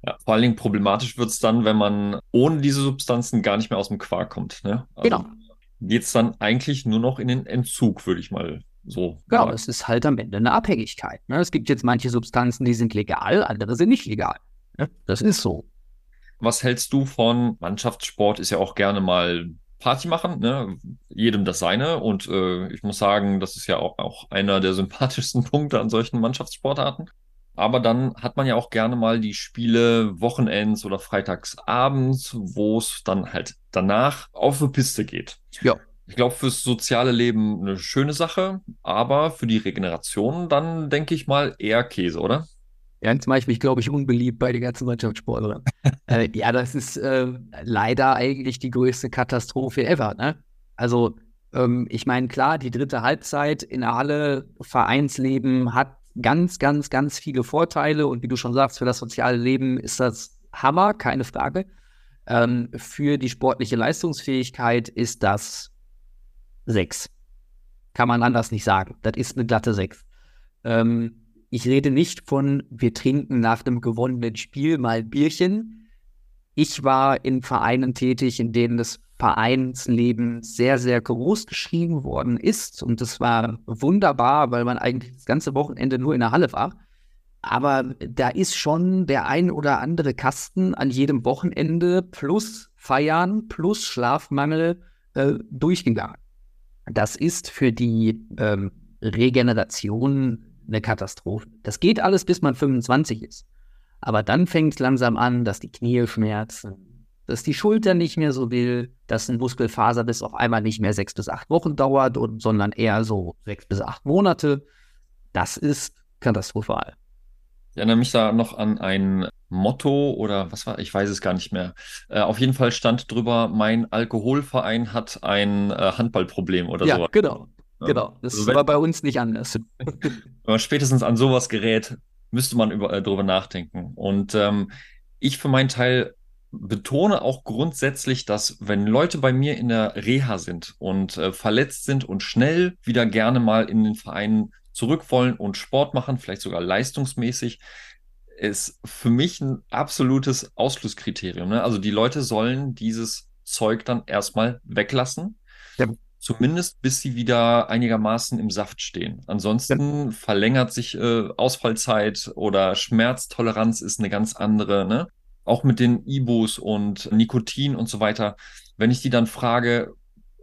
Ja, vor allen Dingen problematisch wird es dann, wenn man ohne diese Substanzen gar nicht mehr aus dem Quark kommt. Ne? Also genau. Geht es dann eigentlich nur noch in den Entzug, würde ich mal so. Genau, sagen. es ist halt am Ende eine Abhängigkeit. Ne? Es gibt jetzt manche Substanzen, die sind legal, andere sind nicht legal. Ne? Das ist so. Was hältst du von Mannschaftssport? Ist ja auch gerne mal Party machen, ne? jedem das seine. Und äh, ich muss sagen, das ist ja auch, auch einer der sympathischsten Punkte an solchen Mannschaftssportarten. Aber dann hat man ja auch gerne mal die Spiele Wochenends oder Freitagsabends, wo es dann halt danach auf die Piste geht. Ja. Ich glaube, fürs soziale Leben eine schöne Sache, aber für die Regeneration dann denke ich mal eher Käse, oder? Ja, zum Beispiel, glaube ich, unbeliebt bei den ganzen Mannschaftssportlern. äh, ja, das ist äh, leider eigentlich die größte Katastrophe ever. Ne? Also, ähm, ich meine, klar, die dritte Halbzeit in der Halle, Vereinsleben hat ganz, ganz, ganz viele Vorteile und wie du schon sagst, für das soziale Leben ist das Hammer, keine Frage. Ähm, für die sportliche Leistungsfähigkeit ist das sechs. Kann man anders nicht sagen. Das ist eine glatte sechs. Ähm, ich rede nicht von, wir trinken nach dem gewonnenen Spiel mal Bierchen. Ich war in Vereinen tätig, in denen das Vereinsleben sehr, sehr groß geschrieben worden ist. Und das war wunderbar, weil man eigentlich das ganze Wochenende nur in der Halle war. Aber da ist schon der ein oder andere Kasten an jedem Wochenende plus Feiern plus Schlafmangel äh, durchgegangen. Das ist für die ähm, Regeneration eine Katastrophe. Das geht alles, bis man 25 ist. Aber dann fängt es langsam an, dass die Knie schmerzen, dass die Schulter nicht mehr so will, dass ein Muskelfaserbiss auf einmal nicht mehr sechs bis acht Wochen dauert, und, sondern eher so sechs bis acht Monate. Das ist katastrophal. Ich erinnere mich da noch an ein Motto oder was war, ich weiß es gar nicht mehr. Äh, auf jeden Fall stand drüber, mein Alkoholverein hat ein äh, Handballproblem oder ja, so. Genau, ja. genau. Das also war bei uns nicht anders. Wenn man spätestens an sowas gerät, müsste man über, äh, drüber nachdenken. Und ähm, ich für meinen Teil betone auch grundsätzlich, dass wenn Leute bei mir in der Reha sind und äh, verletzt sind und schnell wieder gerne mal in den Verein zurück wollen und Sport machen, vielleicht sogar leistungsmäßig, ist für mich ein absolutes Ausschlusskriterium. Ne? Also die Leute sollen dieses Zeug dann erstmal weglassen. Ja. Zumindest bis sie wieder einigermaßen im Saft stehen. Ansonsten ja. verlängert sich äh, Ausfallzeit oder Schmerztoleranz ist eine ganz andere. Ne? Auch mit den Ibos und Nikotin und so weiter, wenn ich die dann frage,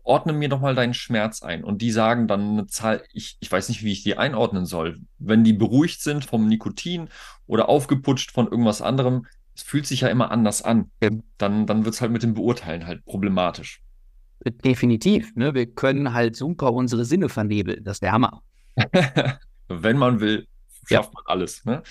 ordne mir doch mal deinen Schmerz ein und die sagen dann eine Zahl, ich, ich weiß nicht, wie ich die einordnen soll. Wenn die beruhigt sind vom Nikotin oder aufgeputscht von irgendwas anderem, es fühlt sich ja immer anders an. Dann, dann wird es halt mit dem Beurteilen halt problematisch. Definitiv. Ne? Wir können halt super unsere Sinne vernebeln. Das ist der Hammer. Wenn man will, schafft ja. man alles. Ne?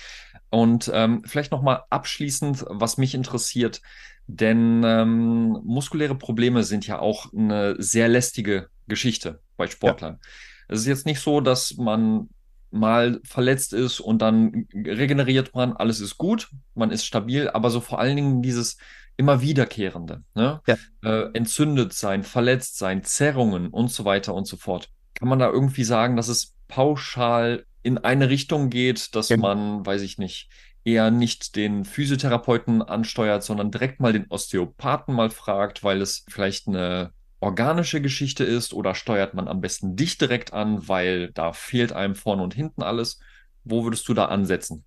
Und ähm, vielleicht nochmal abschließend, was mich interessiert, denn ähm, muskuläre Probleme sind ja auch eine sehr lästige Geschichte bei Sportlern. Ja. Es ist jetzt nicht so, dass man mal verletzt ist und dann regeneriert man, alles ist gut, man ist stabil, aber so vor allen Dingen dieses immer wiederkehrende, ne? ja. äh, entzündet sein, verletzt sein, Zerrungen und so weiter und so fort. Kann man da irgendwie sagen, dass es pauschal in eine Richtung geht, dass ja. man, weiß ich nicht, eher nicht den Physiotherapeuten ansteuert, sondern direkt mal den Osteopathen mal fragt, weil es vielleicht eine organische Geschichte ist oder steuert man am besten dich direkt an, weil da fehlt einem vorne und hinten alles. Wo würdest du da ansetzen?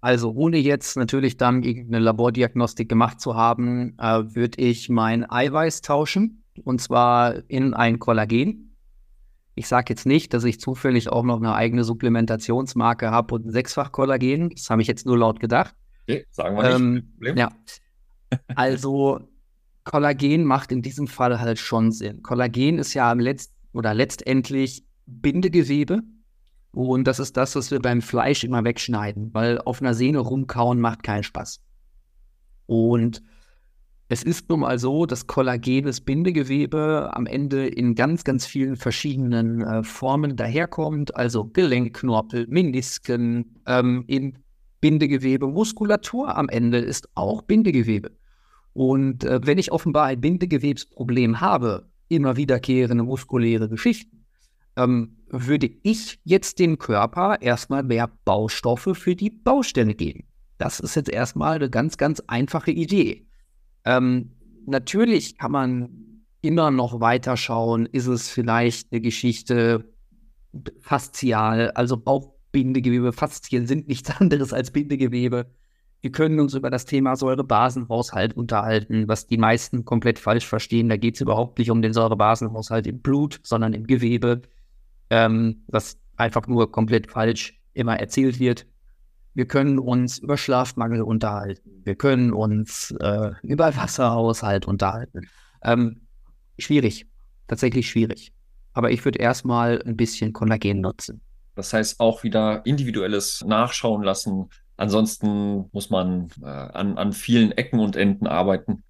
Also ohne jetzt natürlich dann irgendeine Labordiagnostik gemacht zu haben, äh, würde ich mein Eiweiß tauschen und zwar in ein Kollagen. Ich sage jetzt nicht, dass ich zufällig auch noch eine eigene Supplementationsmarke habe und ein Sechsfach-Kollagen. Das habe ich jetzt nur laut gedacht. Okay, sagen wir nicht. Ähm, ja. Also Kollagen macht in diesem Fall halt schon Sinn. Kollagen ist ja am Letzt oder letztendlich Bindegewebe. Und das ist das, was wir beim Fleisch immer wegschneiden, weil auf einer Sehne rumkauen macht keinen Spaß. Und es ist nun mal so, dass kollagenes Bindegewebe am Ende in ganz, ganz vielen verschiedenen äh, Formen daherkommt, also Gelenkknorpel, Menisken, ähm, in Bindegewebe, Muskulatur am Ende ist auch Bindegewebe. Und äh, wenn ich offenbar ein Bindegewebsproblem habe, immer wiederkehrende muskuläre Geschichten, ähm, würde ich jetzt dem Körper erstmal mehr Baustoffe für die Baustelle geben. Das ist jetzt erstmal eine ganz, ganz einfache Idee. Ähm, natürlich kann man immer noch weiter schauen, ist es vielleicht eine Geschichte faszial, also Bauchbindegewebe, Faszien sind nichts anderes als Bindegewebe. Wir können uns über das Thema Säurebasenhaushalt unterhalten, was die meisten komplett falsch verstehen. Da geht es überhaupt nicht um den Säurebasenhaushalt im Blut, sondern im Gewebe, ähm, was einfach nur komplett falsch immer erzählt wird. Wir können uns über Schlafmangel unterhalten. Wir können uns äh, über Wasserhaushalt unterhalten. Ähm, schwierig, tatsächlich schwierig. Aber ich würde erstmal ein bisschen Kollagen nutzen. Das heißt auch wieder individuelles Nachschauen lassen. Ansonsten muss man äh, an, an vielen Ecken und Enden arbeiten.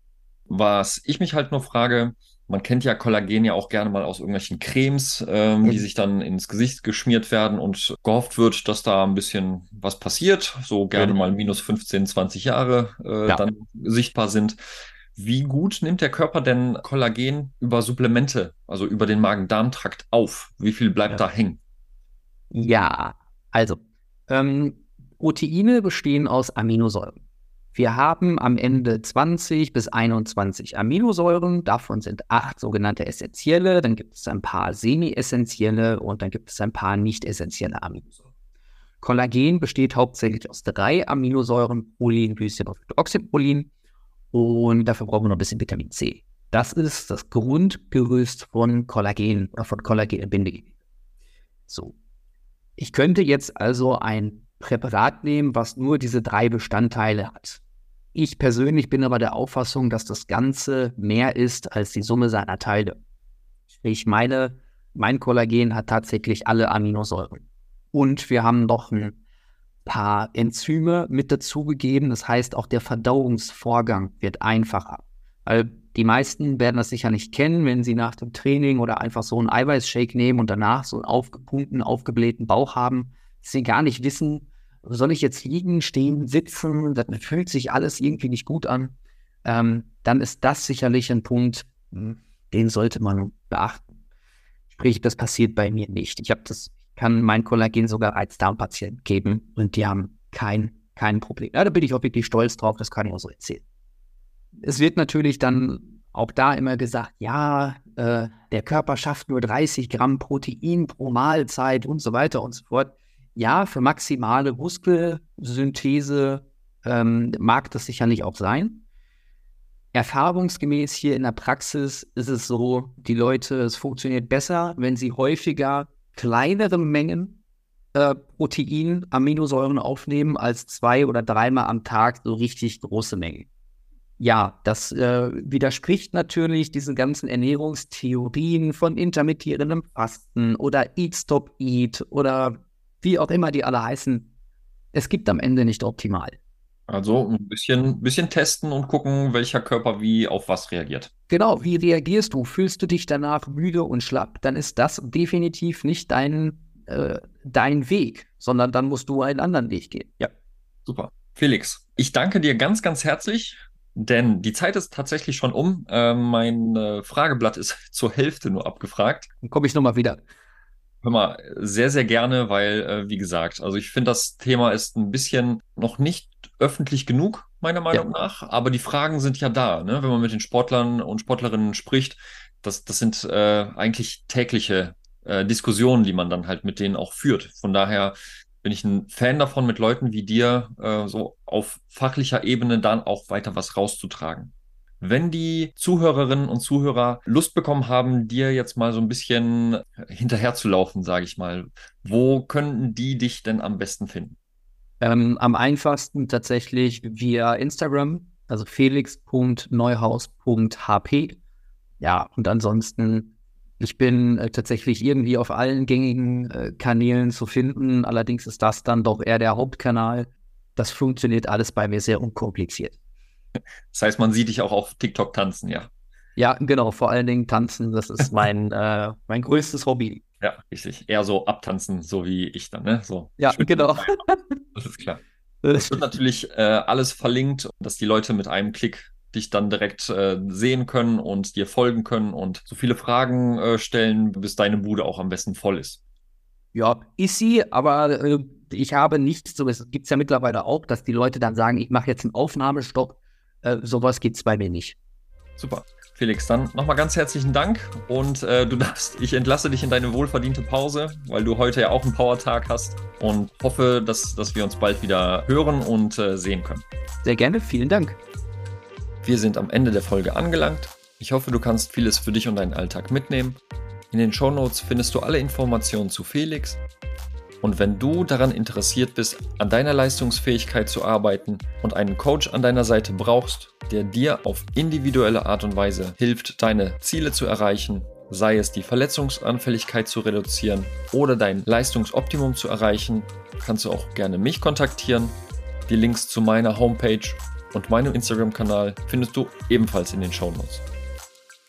Was ich mich halt nur frage, man kennt ja Kollagen ja auch gerne mal aus irgendwelchen Cremes, ähm, die sich dann ins Gesicht geschmiert werden und gehofft wird, dass da ein bisschen was passiert. So gerne mal minus 15, 20 Jahre äh, ja. dann sichtbar sind. Wie gut nimmt der Körper denn Kollagen über Supplemente, also über den Magen-Darm-Trakt auf? Wie viel bleibt ja. da hängen? Ja, also ähm, Proteine bestehen aus Aminosäuren. Wir haben am Ende 20 bis 21 Aminosäuren, davon sind acht sogenannte essentielle, dann gibt es ein paar semi-essentielle und dann gibt es ein paar nicht essentielle Aminosäuren. Kollagen besteht hauptsächlich aus drei Aminosäuren, Prolin, Glycin und Oxyprolin und dafür brauchen wir noch ein bisschen Vitamin C. Das ist das Grundgerüst von Kollagen oder von Kollagenbindegewebe. So. Ich könnte jetzt also ein Präparat nehmen, was nur diese drei Bestandteile hat. Ich persönlich bin aber der Auffassung, dass das Ganze mehr ist als die Summe seiner Teile. Ich meine, mein Kollagen hat tatsächlich alle Aminosäuren. Und wir haben noch ein paar Enzyme mit dazugegeben. Das heißt, auch der Verdauungsvorgang wird einfacher. Weil die meisten werden das sicher nicht kennen, wenn sie nach dem Training oder einfach so einen Eiweißshake nehmen und danach so einen aufgepumpten, aufgeblähten Bauch haben, dass sie gar nicht wissen, soll ich jetzt liegen, stehen, sitzen? Das fühlt sich alles irgendwie nicht gut an. Ähm, dann ist das sicherlich ein Punkt, hm, den sollte man beachten. Sprich, das passiert bei mir nicht. Ich habe das, kann mein Kollagen sogar als Darmpatient geben und die haben kein, kein Problem. Ja, da bin ich auch wirklich stolz drauf, das kann ich auch so erzählen. Es wird natürlich dann auch da immer gesagt, ja, äh, der Körper schafft nur 30 Gramm Protein pro Mahlzeit und so weiter und so fort ja, für maximale Muskelsynthese ähm, mag das sicherlich auch sein. Erfahrungsgemäß hier in der Praxis ist es so, die Leute, es funktioniert besser, wenn sie häufiger kleinere Mengen äh, Protein, Aminosäuren aufnehmen, als zwei oder dreimal am Tag so richtig große Mengen. Ja, das äh, widerspricht natürlich diesen ganzen Ernährungstheorien von intermittierendem Fasten oder Eat Stop Eat oder wie auch immer die alle heißen, es gibt am Ende nicht optimal. Also ein bisschen, bisschen testen und gucken, welcher Körper wie auf was reagiert. Genau, wie reagierst du? Fühlst du dich danach müde und schlapp? Dann ist das definitiv nicht dein, äh, dein Weg, sondern dann musst du einen anderen Weg gehen. Ja. Super. Felix, ich danke dir ganz, ganz herzlich, denn die Zeit ist tatsächlich schon um. Äh, mein äh, Frageblatt ist zur Hälfte nur abgefragt. Dann komme ich nochmal wieder. Hör mal, sehr, sehr gerne, weil, äh, wie gesagt, also ich finde, das Thema ist ein bisschen noch nicht öffentlich genug, meiner Meinung ja. nach. Aber die Fragen sind ja da, ne? wenn man mit den Sportlern und Sportlerinnen spricht. Das, das sind äh, eigentlich tägliche äh, Diskussionen, die man dann halt mit denen auch führt. Von daher bin ich ein Fan davon, mit Leuten wie dir äh, so auf fachlicher Ebene dann auch weiter was rauszutragen. Wenn die Zuhörerinnen und Zuhörer Lust bekommen haben, dir jetzt mal so ein bisschen hinterherzulaufen, sage ich mal, wo könnten die dich denn am besten finden? Ähm, am einfachsten tatsächlich via Instagram, also felix.neuhaus.hp. Ja, und ansonsten, ich bin äh, tatsächlich irgendwie auf allen gängigen äh, Kanälen zu finden. Allerdings ist das dann doch eher der Hauptkanal. Das funktioniert alles bei mir sehr unkompliziert. Das heißt, man sieht dich auch auf TikTok tanzen, ja. Ja, genau, vor allen Dingen tanzen, das ist mein, äh, mein größtes Hobby. Ja, richtig. Eher so abtanzen, so wie ich dann, ne? So. Ja, genau. Das ist klar. Es wird natürlich äh, alles verlinkt, dass die Leute mit einem Klick dich dann direkt äh, sehen können und dir folgen können und so viele Fragen äh, stellen, bis deine Bude auch am besten voll ist. Ja, ist sie, aber äh, ich habe nicht so, es gibt es ja mittlerweile auch, dass die Leute dann sagen, ich mache jetzt einen Aufnahmestopp. Äh, sowas gibt es bei mir nicht. Super. Felix, dann nochmal ganz herzlichen Dank und äh, du darfst, ich entlasse dich in deine wohlverdiente Pause, weil du heute ja auch einen Power-Tag hast und hoffe, dass, dass wir uns bald wieder hören und äh, sehen können. Sehr gerne, vielen Dank. Wir sind am Ende der Folge angelangt. Ich hoffe, du kannst vieles für dich und deinen Alltag mitnehmen. In den Show Notes findest du alle Informationen zu Felix. Und wenn du daran interessiert bist, an deiner Leistungsfähigkeit zu arbeiten und einen Coach an deiner Seite brauchst, der dir auf individuelle Art und Weise hilft, deine Ziele zu erreichen, sei es die Verletzungsanfälligkeit zu reduzieren oder dein Leistungsoptimum zu erreichen, kannst du auch gerne mich kontaktieren. Die Links zu meiner Homepage und meinem Instagram-Kanal findest du ebenfalls in den Show Notes.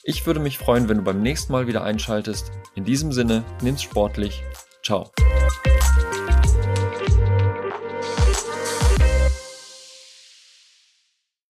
Ich würde mich freuen, wenn du beim nächsten Mal wieder einschaltest. In diesem Sinne, nimm's sportlich. Ciao.